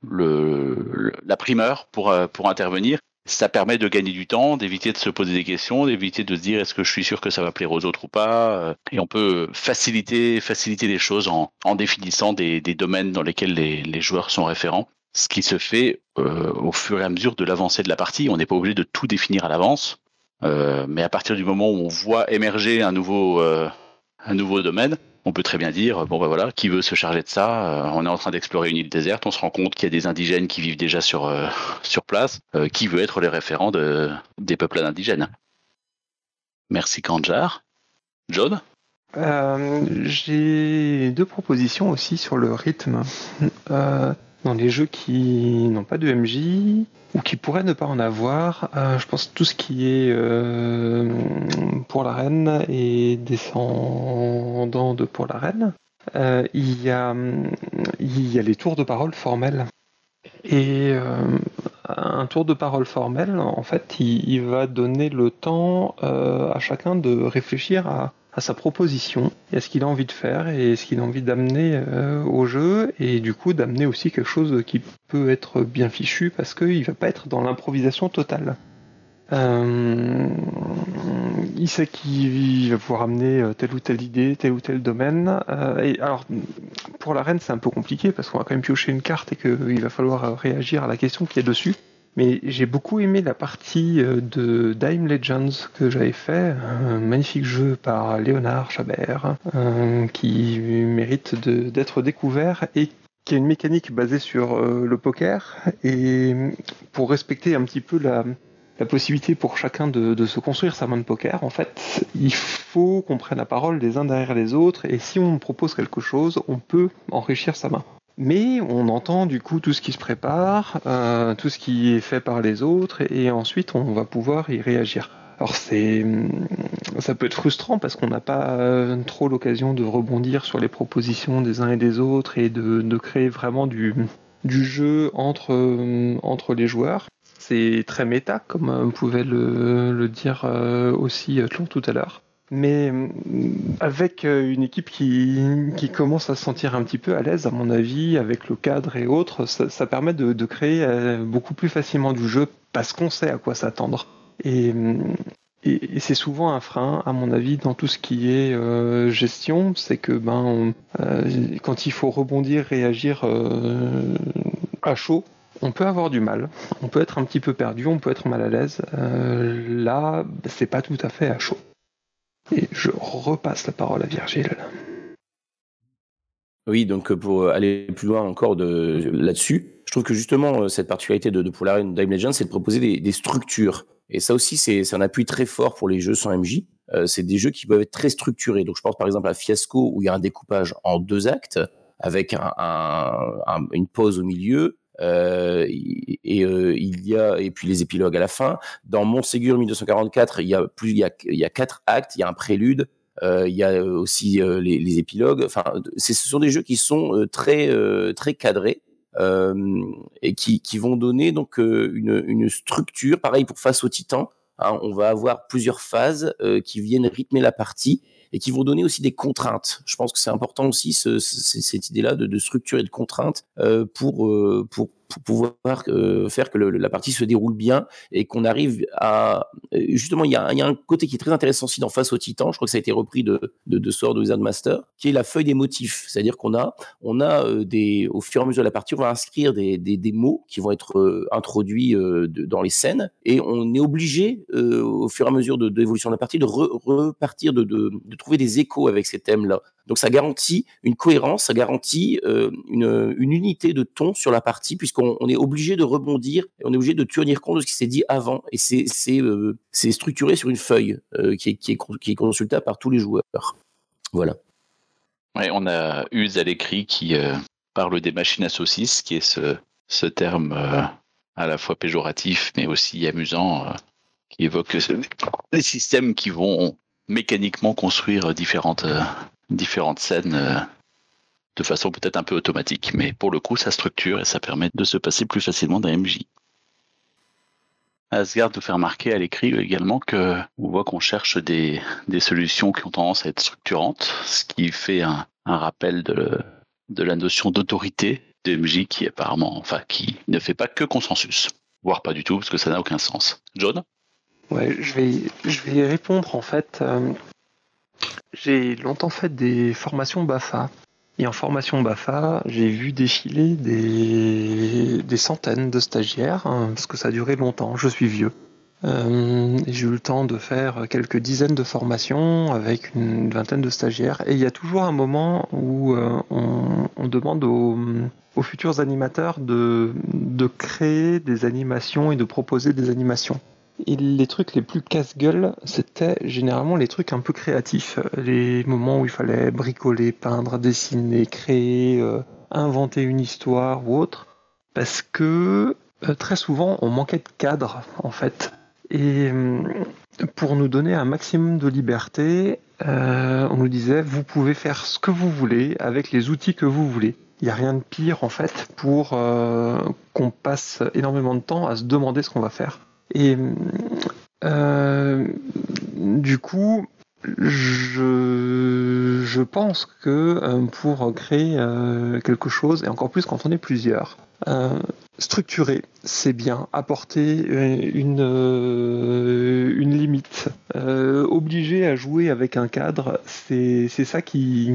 la primeur pour, pour intervenir. Ça permet de gagner du temps, d'éviter de se poser des questions, d'éviter de se dire est-ce que je suis sûr que ça va plaire aux autres ou pas. euh, Et on peut faciliter, faciliter les choses en, en définissant des, des domaines dans lesquels les, les joueurs sont référents. Ce qui se fait euh, au fur et à mesure de l'avancée de la partie. On n'est pas obligé de tout définir à l'avance. Euh, mais à partir du moment où on voit émerger un nouveau, un nouveau domaine, on peut très bien dire bon ben voilà, qui veut se charger de ça Euh, On est en train d'explorer une île déserte, on se rend compte qu'il y a des indigènes qui vivent déjà sur euh, place. Euh, qui veut être les référents de, des peuplades indigènes Merci Kanjar. John? J'ai deux propositions aussi sur le rythme. Dans les jeux qui n'ont pas de MJ ou qui pourraient ne pas en avoir, euh, je pense tout ce qui est euh, pour la reine et descendant de pour la reine. Euh, il, y a, les tours de parole formels. Et un tour de parole formel, en fait, il, va donner le temps à chacun de réfléchir à, à sa proposition, et à ce qu'il a envie de faire et ce qu'il a envie d'amener euh, au jeu, et du coup d'amener aussi quelque chose qui peut être bien fichu parce qu'il va pas être dans l'improvisation totale. Euh, il sait qu'il va pouvoir amener euh, telle ou telle idée, tel ou tel domaine. Et alors, pour la reine, c'est un peu compliqué parce qu'on va quand même piocher une carte et qu'il va falloir réagir à la question qui est dessus. Mais j'ai beaucoup aimé la partie euh, de Dime Legends que j'avais fait, un magnifique jeu par Léonard Chabert, euh, qui mérite d'être découvert et qui a une mécanique basée sur euh, le poker. Et pour respecter un petit peu la, possibilité pour chacun de se construire sa main de poker, en fait, il faut qu'on prenne la parole les uns derrière les autres, et si on propose quelque chose, on peut enrichir sa main. Mais on entend du coup tout ce qui se prépare, euh, tout ce qui est fait par les autres, et ensuite on va pouvoir y réagir. Alors c'est, ça peut être frustrant parce qu'on n'a pas euh, trop l'occasion de rebondir sur les propositions des uns et des autres et de, créer vraiment du, jeu entre, euh, entre les joueurs. C'est très méta, comme euh, pouvait le, le dire aussi Tlon tout à l'heure. Mais euh, avec euh, une équipe qui, qui commence à se sentir un petit peu à l'aise, à mon avis, avec le cadre et autres, ça, permet de, créer euh, beaucoup plus facilement du jeu parce qu'on sait à quoi s'attendre. Et, c'est souvent un frein, à mon avis, dans tout ce qui est gestion, c'est que ben, quand il faut rebondir, réagir à chaud, on peut avoir du mal, on peut être un petit peu perdu, on peut être mal à l'aise. Là, c'est pas tout à fait à chaud. Et je repasse la parole à Virgile. Oui, donc euh, pour aller plus loin encore de, là-dessus, je trouve que justement, euh, cette particularité de, de Polaris Dime Legends, c'est de proposer des, structures. Et ça aussi, c'est un appui très fort pour les jeux sans MJ. Euh, c'est des jeux qui peuvent être très structurés. Donc, je pense par exemple à Fiasco, où il y a un découpage en deux actes, avec un, un- un- une pause au milieu. Euh, et euh, il y a et puis les épilogues à la fin. Dans Montségur 1244, il y a plus, il y a, il y a quatre actes, il y a un prélude, euh, il y a aussi euh, les, épilogues. Enfin, ce sont des jeux qui sont euh, très très cadrés et qui, qui vont donner donc une, une structure. Pareil pour Face au Titan, hein, on va avoir plusieurs phases qui viennent rythmer la partie et qui vont donner aussi des contraintes. Je pense que c'est important aussi ce, ce- cette idée-là de, de structure et de contraintes euh, pour, euh, pour pour pouvoir euh, faire que la partie se déroule bien et qu'on arrive à euh, justement il y, a, un côté qui est très intéressant aussi dans Face au Titan je crois que ça a été repris de, de, de Sword Wizard Master qui est la feuille des motifs. C'est-à-dire qu'on a on a euh, des au fur et à mesure de la partie on va inscrire des, des, mots qui vont être introduits dans les scènes et on est obligé au fur et à mesure de, l'évolution de la partie de re- repartir de, de, de trouver des échos avec ces thèmes là donc ça garantit une cohérence, ça garantit euh, une, unité de ton sur la partie, puisqu'on on est obligé de rebondir on est obligé de tenir compte de ce qui s'est dit avant. Et c'est euh, structuré sur une feuille euh, qui, est, qui, consultable par tous les joueurs. Voilà. On a Uz à l'écrit qui parle des machines à saucisses, qui est ce, ce terme à la fois péjoratif mais aussi amusant, qui évoque les systèmes qui vont mécaniquement construire différentes, différentes scènes euh, de façon peut-être un peu automatique. Mais pour le coup, ça structure et ça permet de se passer plus facilement d'un MJ. Asgard nous fait remarquer à l'écrit également que on voit qu'on cherche des, solutions qui ont tendance à être structurantes, ce qui fait un, rappel de, la notion d'autorité de MJ qui apparemment, enfin, qui ne fait pas que consensus, voire pas du tout parce que ça n'a aucun sens. John? Ouais, je vais, je répondre en fait. euh, j'ai longtemps fait des formations BAFA. Et en formation BAFA, j'ai vu défiler des, des centaines de stagiaires, hein, parce que ça a duré longtemps, je suis vieux. Euh, j'ai eu le temps de faire quelques dizaines de formations avec une vingtaine de stagiaires. Et il y a toujours un moment où euh, on, on demande aux, aux futurs animateurs de, de créer des animations et de proposer des animations. Et les trucs les plus casse-gueule, c'était généralement les trucs un peu créatifs. Les moments où il fallait bricoler, peindre, dessiner, créer, euh, inventer une histoire ou autre. Parce que euh, très souvent, on manquait de cadre, en fait. Et euh, pour nous donner un maximum de liberté, on nous disait, vous pouvez faire ce que vous voulez avec les outils que vous voulez. Il n'y a rien de pire, en fait, pour qu'on passe énormément de temps à se demander ce qu'on va faire. Et euh, du coup, je, pense que euh, pour créer euh, quelque chose, et encore plus quand on est plusieurs, structurer, c'est bien. Apporter une, une limite. Obliger à jouer avec un cadre, c'est ça qui,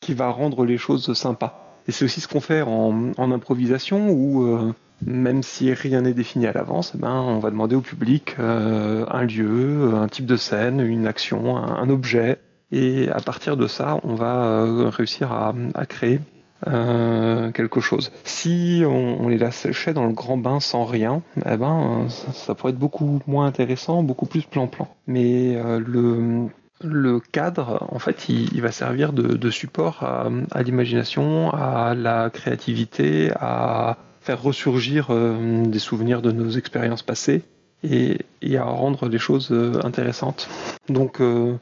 qui va rendre les choses sympas. Et c'est aussi ce qu'on fait en, en improvisation où même si rien n'est défini à l'avance, eh ben, on va demander au public euh, un lieu, un type de scène, une action, un, objet. Et à partir de ça, on va euh, réussir à, créer euh, quelque chose. Si on, on les lâchait dans le grand bain sans rien, eh ben, ça, pourrait être beaucoup moins intéressant, beaucoup plus plan-plan. Mais le, cadre, en fait, il, va servir de, de support à, à l'imagination, à la créativité, à faire ressurgir euh, des souvenirs de nos expériences passées et, à rendre les choses euh, intéressantes. Donc, euh,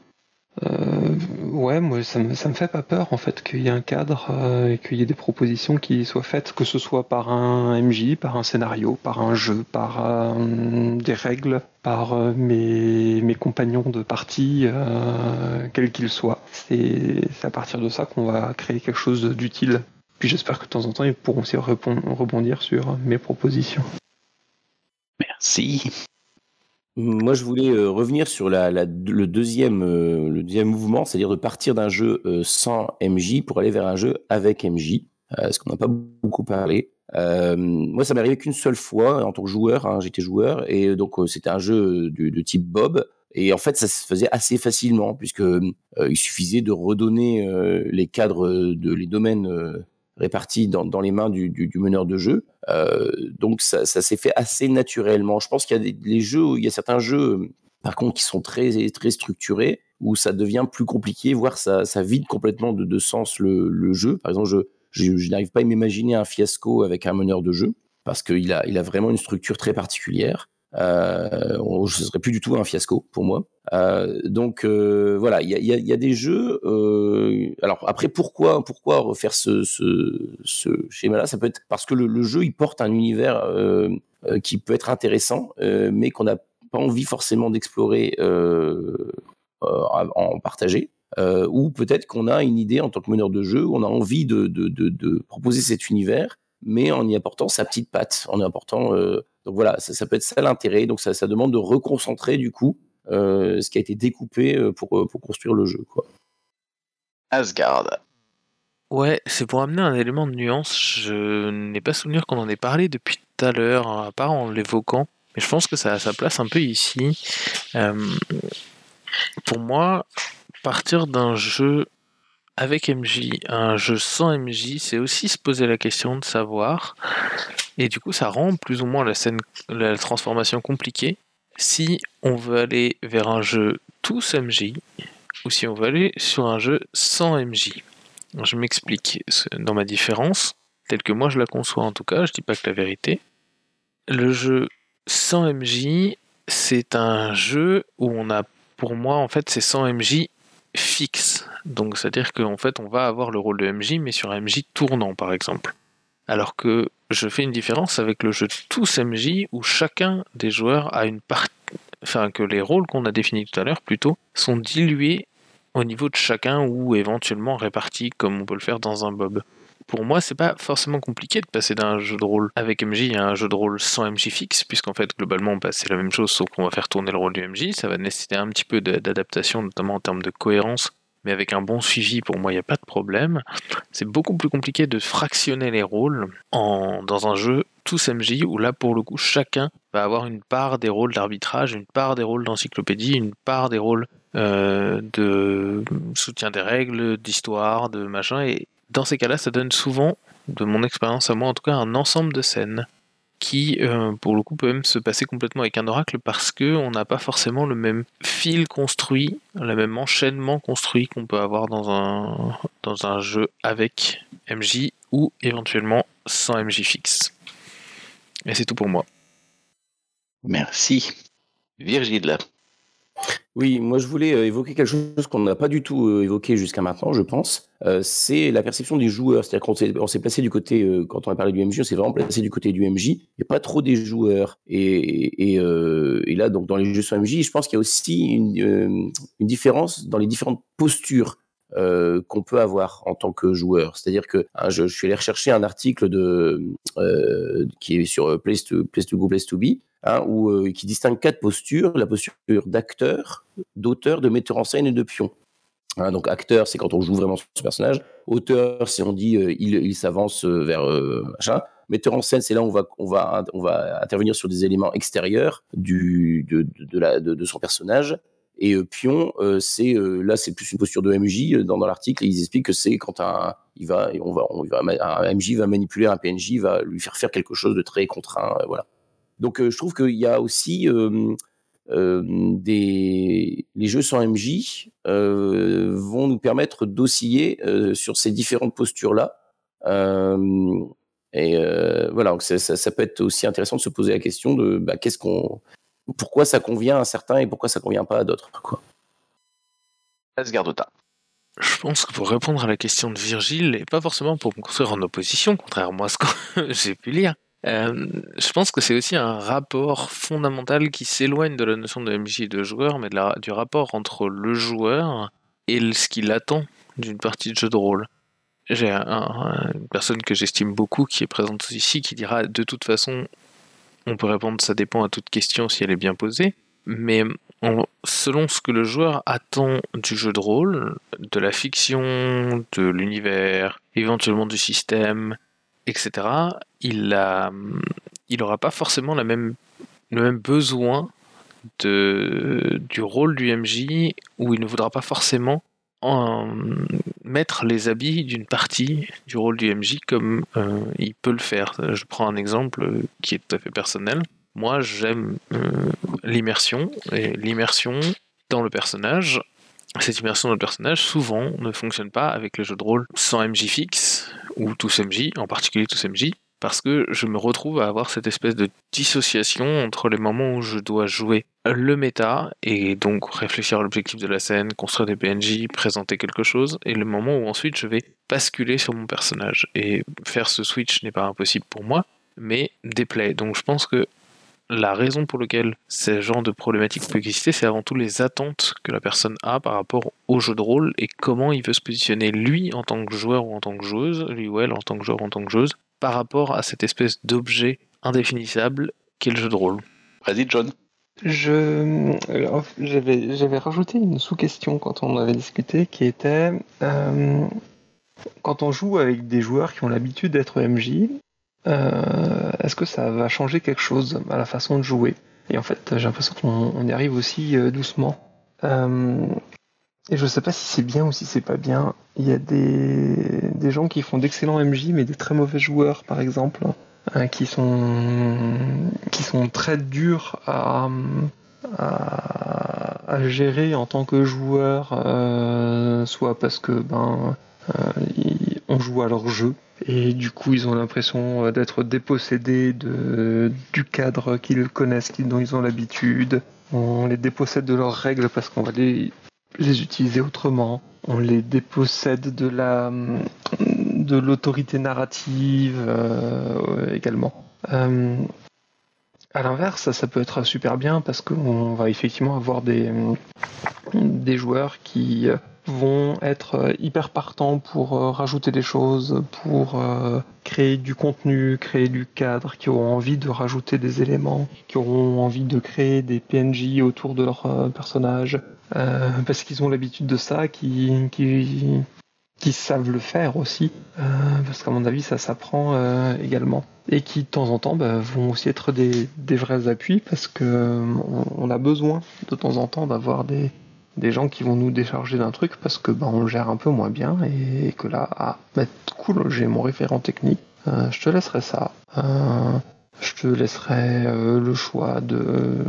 ouais, moi, ça me, me fait pas peur en fait qu'il y ait un cadre et qu'il y ait des propositions qui soient faites, que ce soit par un MJ, par un scénario, par un jeu, par des règles, par mes, mes compagnons de partie, quels qu'ils soient. C'est à partir de ça qu'on va créer quelque chose d'utile. Puis j'espère que de temps en temps, ils pourront aussi répondre- rebondir sur mes propositions. Merci. Moi, je voulais euh, revenir sur la, la- le, deuxième, euh, le deuxième mouvement, c'est-à-dire de partir d'un jeu euh, sans MJ pour aller vers un jeu avec MJ, euh, ce qu'on n'a pas beaucoup parlé. Euh, moi, ça m'est arrivé qu'une seule fois en tant que joueur. hein, J'étais joueur et donc euh, c'était un jeu de, de type Bob. Et en fait, ça se faisait assez facilement puisque euh, il suffisait de redonner euh, les cadres, de les domaines euh, répartis dans, les mains du, meneur de jeu. Euh, donc ça, s'est fait assez naturellement. Je pense qu'il y a des jeux, il y a certains jeux, par contre, qui sont très très structurés, où ça devient plus compliqué, voire ça, vide complètement de, sens le, jeu. Par exemple, je, n'arrive pas à m'imaginer un fiasco avec un meneur de jeu parce qu'il a, il a vraiment une structure très particulière. Euh, on- ce serait plus du tout un fiasco pour moi. Euh, donc euh, voilà, il y a, des jeux. euh, alors après, pourquoi pourquoi refaire ce, schéma-là? Ça peut être parce que le, jeu il porte un univers euh, euh, qui peut être intéressant, euh, mais qu'on n'a pas envie forcément d'explorer euh, euh, en partager. euh, ou peut-être qu'on a une idée en tant que meneur de jeu, on a envie de proposer cet univers, mais en y apportant sa petite patte, en y apportant. Euh, donc voilà, ça, ça, peut être ça l'intérêt. Donc ça, ça, demande de reconcentrer du coup euh, ce qui a été découpé euh, pour, pour construire le jeu. Quoi. Asgard. Ouais, c'est pour amener un élément de nuance. Je n'ai pas souvenir qu'on en ait parlé depuis tout à l'heure, à part en l'évoquant. Mais je pense que ça a sa place un peu ici. Euh, pour moi, partir d'un jeu avec MJ un jeu sans MJ, c'est aussi se poser la question de savoir. Et du coup, ça rend plus ou moins la scène, la transformation compliquée. Si on veut aller vers un jeu tous MJ, ou si on veut aller sur un jeu sans MJ. Je m'explique dans ma différence, telle que moi je la conçois en tout cas, je dis pas que la vérité. Le jeu sans MJ, c'est un jeu où on a, pour moi, en fait, c'est sans MJ fixe. Donc, c'est-à-dire qu'en fait, on va avoir le rôle de MJ, mais sur un MJ tournant, par exemple. Alors que je fais une différence avec le jeu tous MJ, où chacun des joueurs a une partie. Enfin, que les rôles qu'on a définis tout à l'heure, plutôt, sont dilués au niveau de chacun ou éventuellement répartis comme on peut le faire dans un Bob. Pour moi, c'est pas forcément compliqué de passer d'un jeu de rôle avec MJ à un jeu de rôle sans MJ fixe, puisqu'en fait, globalement, bah, c'est la même chose, sauf qu'on va faire tourner le rôle du MJ. Ça va nécessiter un petit peu d'adaptation, notamment en termes de cohérence, mais avec un bon suivi, pour moi, il n'y a pas de problème. C'est beaucoup plus compliqué de fractionner les rôles dans un jeu tous MJ, où là, pour le coup, chacun va avoir une part des rôles d'arbitrage, une part des rôles d'encyclopédie, une part des rôles euh, de soutien des règles, d'histoire, de machin. Et dans ces cas-là, ça donne souvent, de mon expérience à moi en tout cas, un ensemble de scènes qui, euh, pour le coup, peut même se passer complètement avec un oracle parce que on n'a pas forcément le même fil construit, le même enchaînement construit qu'on peut avoir dans un, dans un jeu avec MJ ou éventuellement sans MJ fixe. Et c'est tout pour moi. Merci. Virgile. Oui, moi je voulais euh, évoquer quelque chose qu'on n'a pas du tout euh, évoqué jusqu'à maintenant, je pense. Euh, c'est la perception des joueurs. C'est-à-dire qu'on s'est, placé du côté, quand on a parlé du MJ, on s'est vraiment placé du côté du MJ, et pas trop des joueurs. Et, là, donc dans les jeux sur MJ, je pense qu'il y a aussi une différence dans les différentes postures euh, qu'on peut avoir en tant que joueur. C'est-à-dire que hein, je, suis allé rechercher un article de, euh, qui est sur Place to, Place to Go, Place to Be, hein, où, euh, qui distingue quatre postures. La posture d'acteur, d'auteur, de metteur en scène et de pion. Hein, donc acteur, c'est quand on joue vraiment ce personnage. Auteur, c'est on dit euh, il, s'avance vers euh, machin. Metteur en scène, c'est là où on va, intervenir sur des éléments extérieurs de son personnage. Et euh, pion, euh, c'est euh, là, c'est plus une posture de MJ. Dans, l'article, ils expliquent que c'est quand un, il va, on va, un MJ va manipuler un PNJ, va lui faire faire quelque chose de très contraint, voilà. Donc, je trouve qu'il y a aussi des, les jeux sans MJ vont nous permettre d'osciller sur ces différentes postures là. et voilà, donc ça, peut être aussi intéressant de se poser la question de bah, qu'est-ce qu'on pourquoi ça convient à certains et pourquoi ça convient pas à d'autres. Quoi. Asgardota. Je pense que pour répondre à la question de Virgile, et pas forcément pour me construire en opposition, contrairement à ce que j'ai pu lire, euh, je pense que c'est aussi un rapport fondamental qui s'éloigne de la notion de MJ et de joueur, mais de la, du rapport entre le joueur et ce qu'il attend d'une partie de jeu de rôle. J'ai un, un, une personne que j'estime beaucoup qui est présente ici qui dira de toute façon on peut répondre ça dépend à toute question si elle est bien posée, mais on, selon ce que le joueur attend du jeu de rôle, de la fiction, de l'univers, éventuellement du système, etc., il a, il aura pas forcément le même besoin de, du rôle du MJ, où il ne voudra pas forcément en mettre les habits d'une partie du rôle du MJ comme euh, il peut le faire. Je prends un exemple qui est tout à fait personnel. Moi, j'aime euh, l'immersion et l'immersion dans le personnage. Cette immersion dans le personnage, souvent, ne fonctionne pas avec le jeu de rôle sans MJ fixe ou tous MJ, en particulier tous MJ, parce que je me retrouve à avoir cette espèce de dissociation entre les moments où je dois jouer le méta et donc réfléchir à l'objectif de la scène, construire des PNJ, présenter quelque chose, et le moment où ensuite je vais basculer sur mon personnage. Et faire ce switch n'est pas impossible pour moi, mais déplaît. Donc je pense que la raison pour laquelle ce genre de problématique peut exister, c'est avant tout les attentes que la personne a par rapport au jeu de rôle et comment il veut se positionner lui en tant que joueur ou en tant que joueuse, lui ou elle en tant que joueur ou en tant que joueuse, par rapport à cette espèce d'objet indéfinissable qu'est le jeu de rôle. Vas-y, John. Je alors, j'avais j'avais rajouté une sous-question quand on avait discuté qui était euh, quand on joue avec des joueurs qui ont l'habitude d'être MJ, euh, est-ce que ça va changer quelque chose à la façon de jouer? Et en fait, j'ai l'impression qu'on on y arrive aussi euh, doucement. Euh, et je sais pas si c'est bien ou si c'est pas bien. Il y a des, des gens qui font d'excellents MJ mais des très mauvais joueurs, par exemple, hein, qui sont qui sont très durs à, à, gérer en tant que joueur, euh, soit parce que ben euh, on joue à leur jeu et du coup ils ont l'impression d'être dépossédés de, du cadre qu'ils connaissent, dont ils ont l'habitude. On les dépossède de leurs règles parce qu'on va les, les utiliser autrement. On les dépossède de la de l'autorité narrative euh, également. Euh, à l'inverse, ça, peut être super bien parce qu'on va effectivement avoir des, des joueurs qui vont être hyper partants pour euh, rajouter des choses, pour euh, créer du contenu, créer du cadre, qui auront envie de rajouter des éléments, qui auront envie de créer des PNJ autour de leurs euh, personnages, euh, parce qu'ils ont l'habitude de ça, qui, savent le faire aussi, euh, parce qu'à mon avis ça s'apprend euh, également, et qui de temps en temps bah, vont aussi être des, vrais appuis, parce que euh, on, on a besoin de temps en temps d'avoir des, gens qui vont nous décharger d'un truc parce que bah, on le gère un peu moins bien et, que là, ah, bah, cool, j'ai mon référent technique, je te laisserai ça. Je te laisserai euh, le choix de,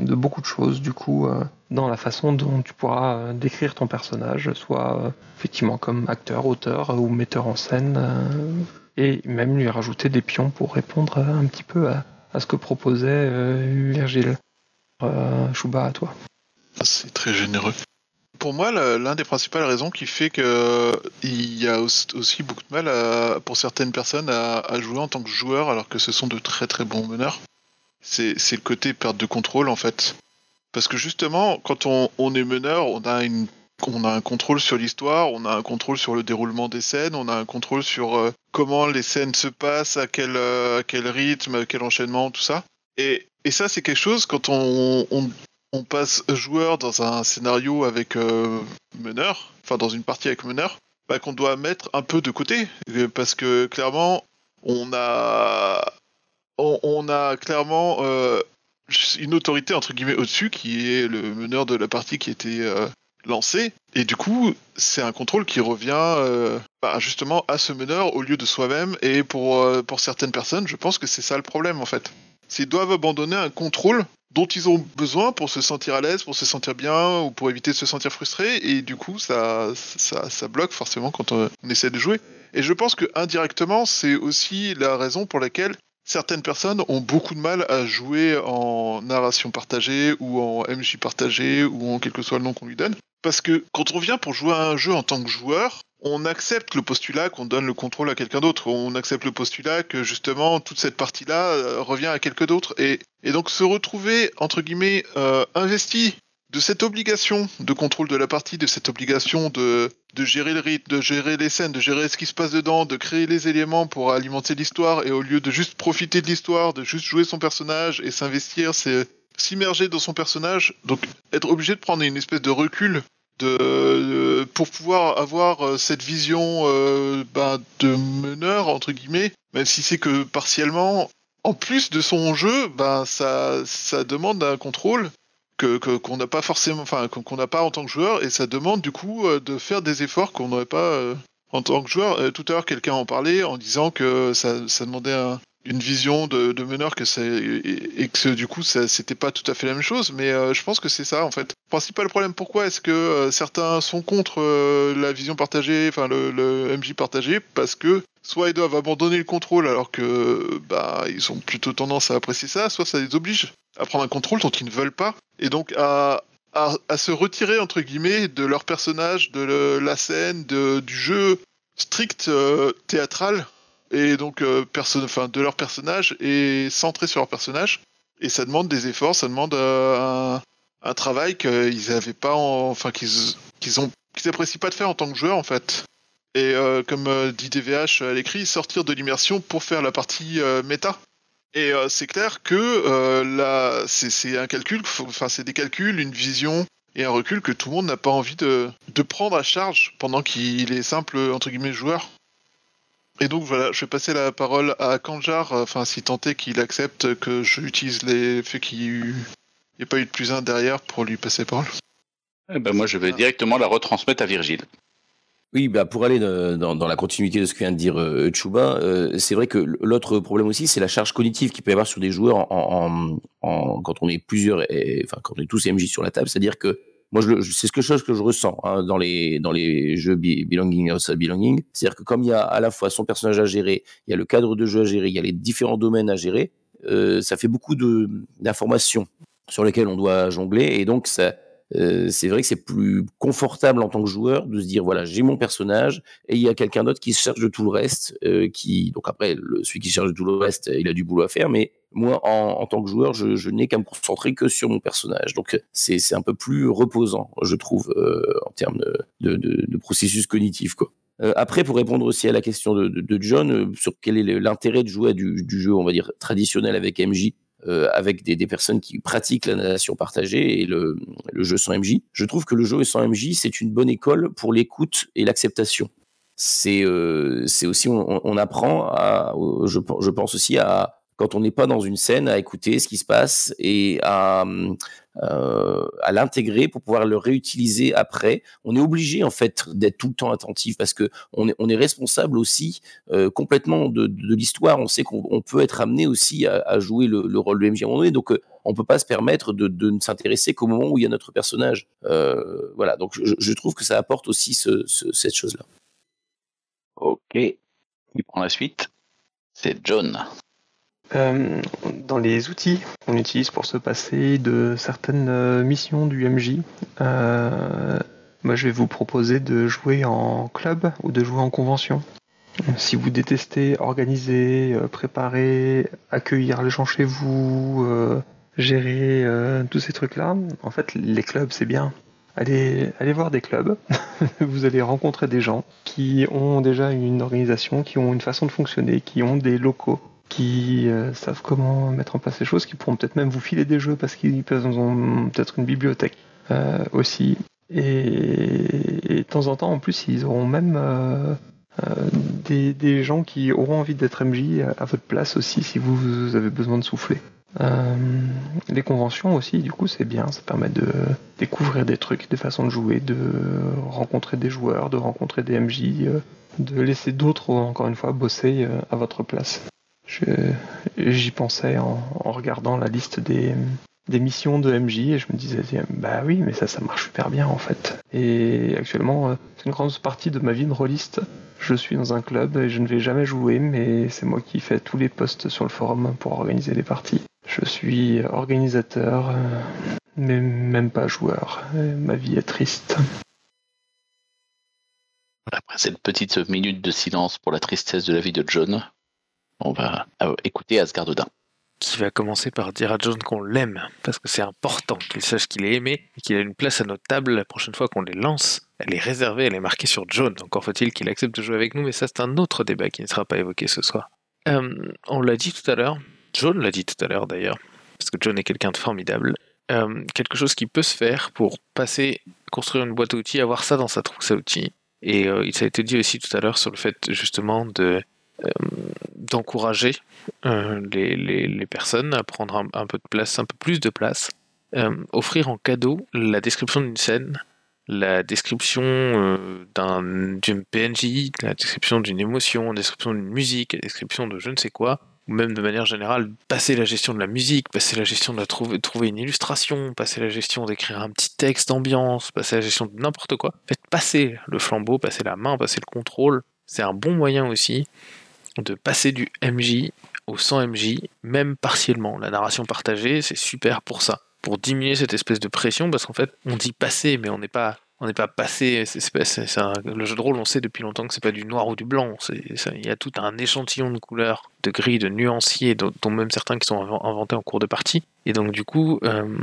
beaucoup de choses, du coup, euh, dans la façon dont tu pourras euh, décrire ton personnage, soit effectivement comme acteur, auteur ou metteur en scène, et même lui rajouter des pions pour répondre un petit peu à, à ce que proposait Virgile. Chouba, à toi. C'est très généreux. Pour moi, l'un des principales raisons qui fait que il y a aus- aussi beaucoup de mal pour certaines personnes à, jouer en tant que joueur alors que ce sont de très très bons meneurs, c'est le côté perte de contrôle en fait. Parce que justement, quand on, est meneur, on a une on a un contrôle sur l'histoire, on a un contrôle sur le déroulement des scènes, on a un contrôle sur euh, comment les scènes se passent, à quel, euh, à quel rythme, quel enchaînement, tout ça. Et, et ça, c'est quelque chose quand on, on, on passe joueur dans un scénario avec euh, meneur, enfin dans une partie avec meneur, bah, qu'on doit mettre un peu de côté. Euh, Parce que clairement, on a, on, a clairement euh, une autorité entre guillemets au-dessus qui est le meneur de la partie qui était euh, lancée. Et du coup, c'est un contrôle qui revient bah, justement à ce meneur au lieu de soi-même. Et pour, pour certaines personnes, je pense que c'est ça le problème en fait. S'ils doivent abandonner un contrôle dont ils ont besoin pour se sentir à l'aise, pour se sentir bien ou pour éviter de se sentir frustré, et du coup ça, ça, bloque forcément quand on, on essaie de jouer. Et je pense que indirectement, c'est aussi la raison pour laquelle certaines personnes ont beaucoup de mal à jouer en narration partagée ou en MJ partagée ou en quel que soit le nom qu'on lui donne. Parce que quand on vient pour jouer à un jeu en tant que joueur, on accepte le postulat qu'on donne le contrôle à quelqu'un d'autre. On accepte le postulat que justement toute cette partie-là euh, revient à quelqu'un d'autre. Et, donc se retrouver, entre guillemets, euh, investi de cette obligation de contrôle de la partie, de cette obligation de gérer le rythme, de gérer les scènes, de gérer ce qui se passe dedans, de créer les éléments pour alimenter l'histoire, et au lieu de juste profiter de l'histoire, de juste jouer son personnage et s'investir, c'est s'immerger dans son personnage, donc être obligé de prendre une espèce de recul de, pour pouvoir avoir euh, cette vision euh, ben, de meneur entre guillemets, même si c'est que partiellement. En plus de son jeu, ben ça ça demande un contrôle que qu'on n'a pas forcément, enfin qu'on n'a pas en tant que joueur, et ça demande du coup euh, de faire des efforts qu'on n'aurait pas euh, en tant que joueur. Tout à l'heure, quelqu'un en parlait en disant que ça ça demandait un- une vision de, meneur que c'est et, que du coup c'était pas tout à fait la même chose mais euh, je pense que c'est ça en fait. Principal problème pourquoi est-ce que euh, certains sont contre euh, la vision partagée enfin le, MJ partagé? Parce que soit ils doivent abandonner le contrôle alors que bah ils ont plutôt tendance à apprécier ça soit ça les oblige à prendre un contrôle dont ils ne veulent pas. Et donc à à, se retirer entre guillemets de leur personnage de la scène de, du jeu strict théâtral et donc euh, de leur personnage est centré sur leur personnage. Et ça demande des efforts, ça demande euh, un, travail qu'ils n'avaient pas, en- enfin qu'ils qu'ils pas de faire en tant que joueur en fait. Et euh, comme dit DVH à l'écrit, sortir de l'immersion pour faire la partie euh, méta. Et c'est clair que là, c'est un calcul, enfin c'est des calculs, une vision et un recul que tout le monde n'a pas envie de, de prendre à charge pendant qu'il est simple entre guillemets joueur. Et donc voilà, je vais passer la parole à Kanjar, euh, enfin si tant est qu'il accepte que j'utilise les faits qu'il n'y ait pas eu de plus un derrière pour lui passer la parole. Eh ben, moi, je vais directement la retransmettre à Virgile. Oui, bah pour aller dans, dans- dans la continuité de ce que vient de dire euh, Chouba, euh, c'est vrai que l'autre problème aussi, c'est la charge cognitive qu'il peut y avoir sur des joueurs en, en- en- quand on est plusieurs, et, enfin quand on est tous MJ sur la table, c'est-à-dire que moi, c'est ce que chose que je ressens hein, dans les dans les jeux Be- belonging outside belonging, c'est-à-dire que comme il y a à la fois son personnage à gérer, il y a le cadre de jeu à gérer, il y a les différents domaines à gérer, euh, ça fait beaucoup d'informations sur lesquelles on doit jongler, et donc ça euh, c'est vrai que c'est plus confortable en tant que joueur de se dire voilà j'ai mon personnage et il y a quelqu'un d'autre qui se charge de tout le reste euh, qui donc après le, celui qui se charge de tout le reste il a du boulot à faire mais moi en, en tant que joueur je, je n'ai qu'à me concentrer que sur mon personnage. Donc c'est c'est un peu plus reposant je trouve euh, en termes de, de, de, processus cognitif quoi. Euh, après, pour répondre aussi à la question de, de, John euh, sur quel est l'intérêt de jouer du, du jeu, on va dire traditionnel avec MJ, euh, avec des, des personnes qui pratiquent la nation partagée et le, le jeu sans MJ. Je trouve que le jeu sans MJ, c'est une bonne école pour l'écoute et l'acceptation. C'est euh, aussi, on, on apprend, à, je pense aussi à, quand on n'est pas dans une scène, à écouter ce qui se passe et à, euh, à l'intégrer pour pouvoir le réutiliser après. On est obligé en fait d'être tout le temps attentif parce que on est, on est responsable aussi euh, complètement de, de l'histoire. On sait qu'on on peut être amené aussi à, jouer le, le, rôle de MJ à un moment donné, donc euh, on peut pas se permettre de, de ne s'intéresser qu'au moment où il y a notre personnage. Euh, voilà, donc je, trouve que ça apporte aussi ce, ce, cette chose-là. Ok, qui prend la suite? C'est John. Euh, dans les outils qu'on utilise pour se passer de certaines euh, missions du MJ, euh, moi je vais vous proposer de jouer en club ou de jouer en convention. Si vous détestez organiser, préparer, accueillir les gens chez vous, gérer tous ces trucs-là, en fait les clubs c'est bien. Allez, allez voir des clubs, vous allez rencontrer des gens qui ont déjà une organisation, qui ont une façon de fonctionner, qui ont des locaux qui euh, savent comment mettre en place les choses, qui pourront peut-être même vous filer des jeux parce qu'ils ont peut-être une bibliothèque euh, aussi. Et, de temps en temps, en plus, ils auront même euh, des, gens qui auront envie d'être MJ à, votre place aussi si vous, avez besoin de souffler. Les conventions aussi, du coup, c'est bien, ça permet de découvrir des trucs, des façons de jouer, de rencontrer des joueurs, de rencontrer des MJ, de laisser d'autres, encore une fois, bosser à votre place. J'y pensais en, regardant la liste des, missions de MJ et je me disais, bah oui, mais ça, ça marche super bien en fait. Et actuellement, euh, c'est une grande partie de ma vie de rôliste. Je suis dans un club et je ne vais jamais jouer, mais c'est moi qui fais tous les posts sur le forum pour organiser les parties. Je suis organisateur, euh, mais même pas joueur. Ma vie est triste. Après cette petite minute de silence pour la tristesse de la vie de John, on va écouter Asgard Odin. Qui va commencer par dire à John qu'on l'aime, parce que c'est important qu'il sache qu'il est aimé et qu'il a une place à notre table la prochaine fois qu'on les lance. Elle est réservée, elle est marquée sur John. Encore faut-il qu'il accepte de jouer avec nous, mais ça c'est un autre débat qui ne sera pas évoqué ce soir. Euh, on l'a dit tout à l'heure, John l'a dit tout à l'heure d'ailleurs, parce que John est quelqu'un de formidable. Euh, quelque chose qui peut se faire pour passer, construire une boîte à outils, avoir ça dans sa trousse à outils. Et euh, il a été dit aussi tout à l'heure sur le fait justement de euh, d'encourager euh, les, les, personnes à prendre un, peu de place, un peu plus de place, euh, offrir en cadeau la description d'une scène, la description euh, d'un PNJ, la description d'une émotion, la description d'une musique, la description de je ne sais quoi, ou même de manière générale, passer la gestion de la musique, passer la gestion de trouver, trouver une illustration, passer la gestion d'écrire un petit texte d'ambiance, passer la gestion de n'importe quoi. Faites passer le flambeau, passer la main, passer le contrôle. C'est un bon moyen aussi de passer du MJ au sans MJ, même partiellement. La narration partagée, c'est super pour ça, pour diminuer cette espèce de pression, parce qu'en fait, on dit passer, mais on n'est pas on n'est pas passé. c'est- le jeu de rôle, on sait depuis longtemps que c'est pas du noir ou du blanc. Il y a tout un échantillon de couleurs, de gris, de nuanciers, dont, même certains qui sont inven- inventés en cours de partie. Et donc, du coup, euh,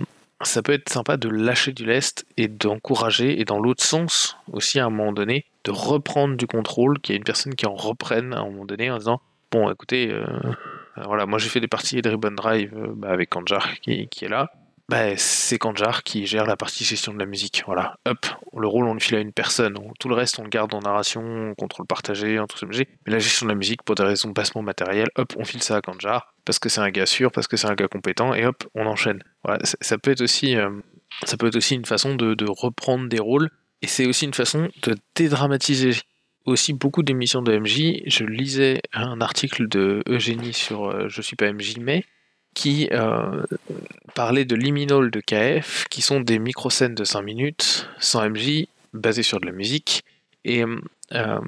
ça peut être sympa de lâcher du lest et d'encourager, et dans l'autre sens aussi, à un moment donné, de reprendre du contrôle, qu'il y ait une personne qui en reprenne à un moment donné en disant Bon, écoutez, euh, voilà, moi j'ai fait des parties de Ribbon Drive euh, bah, avec Kanjar qui, qui est là. Bah, c'est Kanjar qui gère la partie gestion de la musique. Voilà, hop, le rôle on le file à une personne. On- tout le reste on le garde en narration, contrôle partagé, en tout ce Mais la gestion de la musique, pour des raisons de placement matériel, hop, on file ça à Kanjar parce que c'est un gars sûr, parce que c'est un gars compétent, et hop, on enchaîne. Voilà, ça, peut être aussi, euh, ça peut être aussi une façon de, de reprendre des rôles, et c'est aussi une façon de dédramatiser aussi beaucoup d'émissions de MJ. Je lisais un article de Eugénie sur euh, Je suis pas MJ, mais qui euh, parlait de liminal de KF, qui sont des micro-scènes de 5 minutes, sans MJ, basées sur de la musique. Et euh,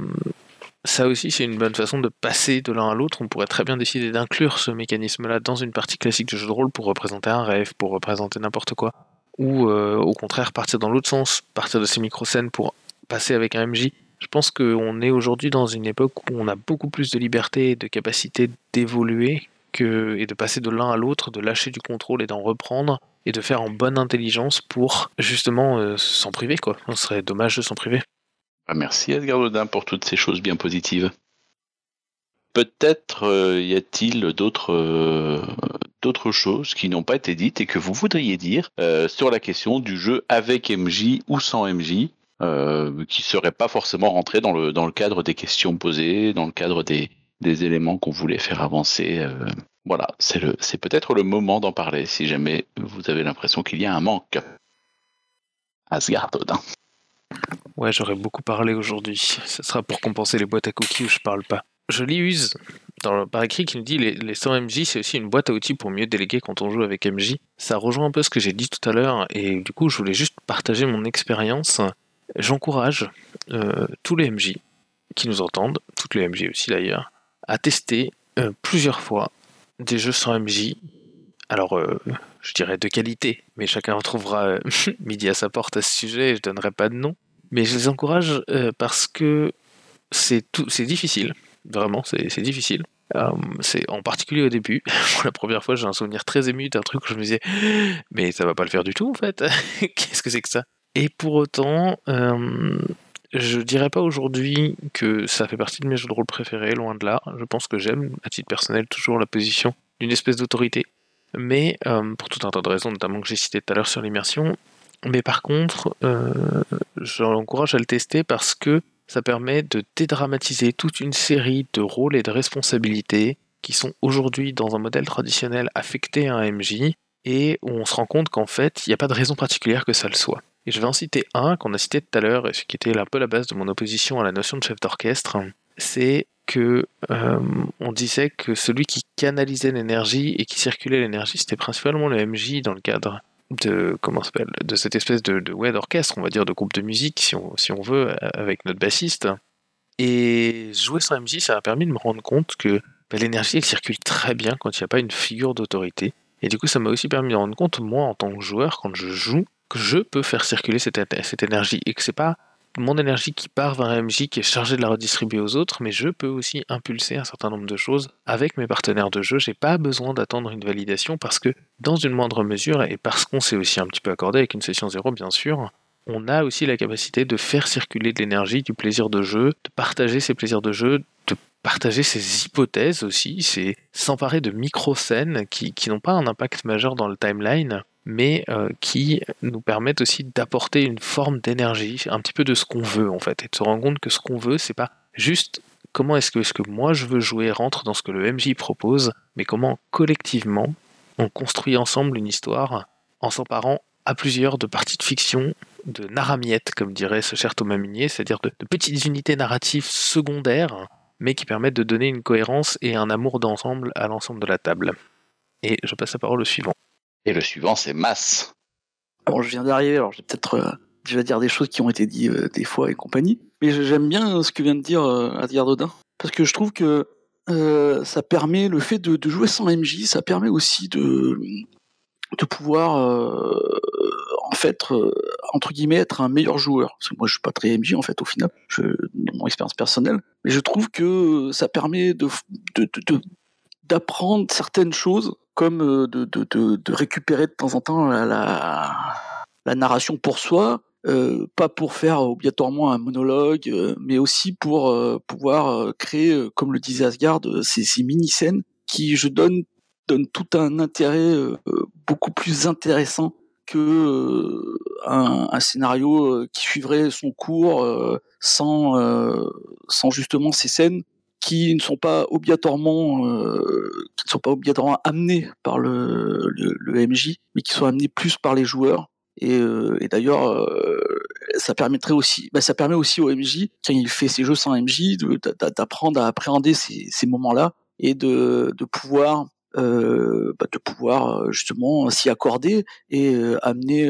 ça aussi, c'est une bonne façon de passer de l'un à l'autre. On pourrait très bien décider d'inclure ce mécanisme-là dans une partie classique de jeu de rôle pour représenter un rêve, pour représenter n'importe quoi. Ou euh, au contraire, partir dans l'autre sens, partir de ces micro-scènes pour passer avec un MJ. Je pense qu'on est aujourd'hui dans une époque où on a beaucoup plus de liberté et de capacité d'évoluer et de passer de l'un à l'autre, de lâcher du contrôle et d'en reprendre, et de faire en bonne intelligence pour justement euh, s'en priver. Quoi. Ce serait dommage de s'en priver. Ah, Merci Edgar Dodin pour toutes ces choses bien positives. Peut-être euh, y a-t-il d'autres euh, d'autres choses qui n'ont pas été dites et que vous voudriez dire sur la question du jeu avec MJ ou sans MJ, qui serait pas forcément rentré dans le cadre des questions posées, dans le cadre des des éléments qu'on voulait faire avancer. euh. voilà, c'est le c'est peut-être le moment d'en parler si jamais vous avez l'impression qu'il y a un manque. Asgard Dodin. Ouais, j'aurais beaucoup parlé aujourd'hui. Ce sera pour compenser les boîtes à cookies où je parle pas. Je lis Use par écrit qui nous dit les, les 100 MJ, c'est aussi une boîte à outils pour mieux déléguer quand on joue avec MJ. Ça rejoint un peu ce que j'ai dit tout à l'heure et du coup, je voulais juste partager mon expérience. J'encourage euh, tous les MJ qui nous entendent, toutes les MJ aussi d'ailleurs, à tester euh, plusieurs fois des jeux sans MJ. Alors, euh, je dirais de qualité, mais chacun retrouvera euh, midi à sa porte à ce sujet, je donnerai pas de nom. Mais je les encourage euh, parce que c'est difficile, vraiment, c'est difficile. C'est en particulier au début. Pour la première fois, j'ai un souvenir très ému d'un truc où je me disais, mais ça va pas le faire du tout en fait. Qu'est-ce que c'est que ça? Et pour autant, je dirais pas aujourd'hui que ça fait partie de mes jeux de rôle préférés, loin de là. Je pense que j'aime, à titre personnel, toujours la position d'une espèce d'autorité. Mais euh, pour tout un tas de raisons, notamment que j'ai cité tout à l'heure sur l'immersion. Mais par contre, euh, j'encourage à le tester parce que ça permet de dédramatiser toute une série de rôles et de responsabilités qui sont aujourd'hui dans un modèle traditionnel affectés à un MJ et où on se rend compte qu'en fait, il n'y a pas de raison particulière que ça le soit. Et je vais en citer un qu'on a cité tout à l'heure et ce qui était un peu la base de mon opposition à la notion de chef d'orchestre, c'est que euh, on disait que celui qui canalisait l'énergie et qui circulait l'énergie, c'était principalement le MJ dans le cadre de comment s'appelle de cette espèce de, de ouais d'orchestre, on va dire de groupe de musique si on, veut, avec notre bassiste. Et jouer sans MJ, ça a permis de me rendre compte que bah, l'énergie elle circule très bien quand il n'y a pas une figure d'autorité. Et du coup, ça m'a aussi permis de me rendre compte, moi, en tant que joueur, quand je joue, je peux faire circuler cette, énergie et que c'est pas mon énergie qui part vers un MJ qui est chargé de la redistribuer aux autres, mais je peux aussi impulser un certain nombre de choses avec mes partenaires de jeu. J'ai pas besoin d'attendre une validation parce que, dans une moindre mesure, et parce qu'on s'est aussi un petit peu accordé avec une session zéro, bien sûr, on a aussi la capacité de faire circuler de l'énergie, du plaisir de jeu, de partager ces plaisirs de jeu, de partager ses hypothèses aussi, c'est s'emparer de micro-scènes qui n'ont pas un impact majeur dans le timeline, mais euh, qui nous permettent aussi d'apporter une forme d'énergie, un petit peu de ce qu'on veut en fait, et de se rendre compte que ce qu'on veut, c'est pas juste comment est-ce que, est que moi je veux jouer rentre dans ce que le MJ propose, mais comment collectivement on construit ensemble une histoire en s'emparant à plusieurs de parties de fiction, de naramiettes, comme dirait ce cher Thomas Munier, c'est-à-dire de petites unités narratives secondaires, mais qui permettent de donner une cohérence et un amour d'ensemble à l'ensemble de la table. Et je passe la parole au suivant. Et le suivant, c'est Mass. Alors, je viens d'arriver, alors je vais peut-être euh, déjà dire des choses qui ont été dites euh, des fois et compagnie. Mais j'aime bien ce que vient de dire euh, Adrien Dodin. Parce que je trouve que euh, ça permet, le fait de, jouer sans MJ, ça permet aussi de, de pouvoir en fait entre guillemets être un meilleur joueur. Parce que moi je suis pas très MJ en fait au final, dans mon expérience personnelle, mais je trouve que ça permet de d'apprendre certaines choses comme de, de, de, récupérer de temps en temps la, la, narration pour soi, pas pour faire obligatoirement un monologue, mais aussi pour pouvoir créer, comme le disait Asgard, ces, ces mini-scènes qui, je donne, donne tout un intérêt beaucoup plus intéressant que un, un, scénario qui suivrait son cours sans, sans justement ces scènes qui ne sont pas obligatoirement qui ne sont pas obligatoirement amenés par le, le, MJ, mais qui sont amenés plus par les joueurs. Et, et d'ailleurs, ça permettrait aussi, bah, ça permet aussi au MJ quand il fait ses jeux sans MJ d'apprendre à appréhender ces, ces moments-là et de, de pouvoir euh, bah, de pouvoir euh, justement s'y accorder et euh, amener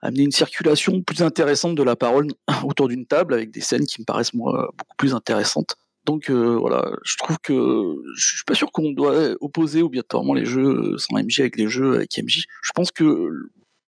amener une circulation plus intéressante de la parole autour d'une table avec des scènes qui me paraissent moi beaucoup plus intéressantes. Donc voilà, je trouve que je suis pas sûr qu'on doit opposer obligatoirement les jeux sans MJ avec les jeux avec MJ. Je pense que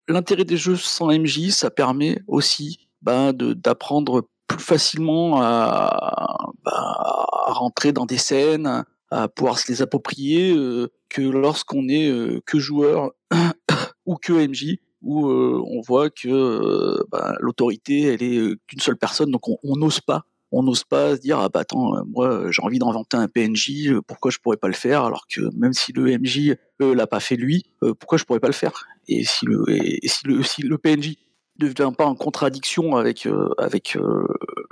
l'intérêt des jeux sans MJ, ça permet aussi bah, d'apprendre plus facilement à, bah, à, rentrer dans des scènes, à pouvoir se les approprier euh, que lorsqu'on est euh, que joueur ou que MJ où euh, on voit que bah, l'autorité elle est qu'une seule personne donc on n'ose pas. On n'ose pas se dire ah bah attends moi j'ai envie d'inventer un PNJ pourquoi je pourrais pas le faire alors que même si le MJ l'a pas fait lui pourquoi je pourrais pas le faire? Et si le et si le si le PNJ devient pas en contradiction avec euh, avec euh,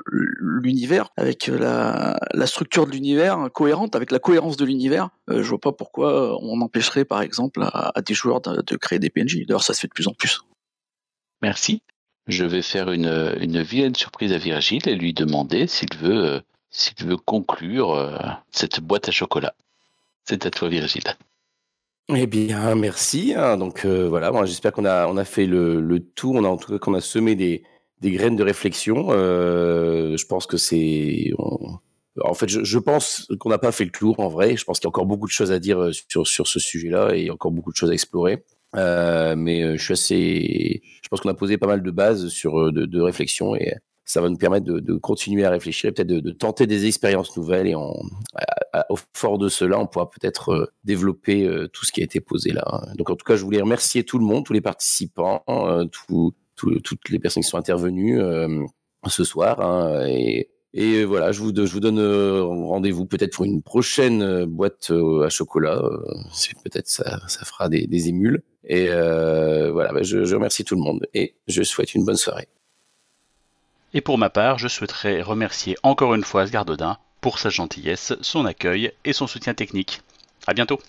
l'univers, avec la, la structure de l'univers cohérente, avec la cohérence de l'univers, euh, je vois pas pourquoi on empêcherait par exemple à, des joueurs de, créer des PNJ. D'ailleurs, ça se fait de plus en plus. Merci. Je vais faire une, une vilaine surprise à Virgile et lui demander s'il veut s'il veut conclure cette boîte à chocolat. C'est à toi, Virgile. Eh bien, merci. Hein. Donc euh, voilà, j'espère qu'on a, on a fait le, le tour, on a en tout cas qu'on a semé des, des graines de réflexion. Euh, je pense que c'est, en fait, je, je pense qu'on n'a pas fait le tour en vrai. Je pense qu'il y a encore beaucoup de choses à dire euh, sur sur ce sujet-là et encore beaucoup de choses à explorer. Euh, mais je suis assez, je pense qu'on a posé pas mal de bases sur de, de réflexion et ça va nous permettre de, continuer à réfléchir, peut-être de, tenter des expériences nouvelles et au fort de cela, on pourra peut-être euh, développer euh, tout ce qui a été posé là. Donc en tout cas, je voulais remercier tout le monde, tous les participants, euh, toutes les personnes qui sont intervenues ce soir. Hein, et, voilà, je vous, donne rendez-vous peut-être pour une prochaine boîte à chocolat. peut-être ça, ça fera des, émules. Et voilà, bah, je remercie tout le monde et je souhaite une bonne soirée. Et pour ma part, je souhaiterais remercier encore une fois Asgardodin pour sa gentillesse, son accueil et son soutien technique. A bientôt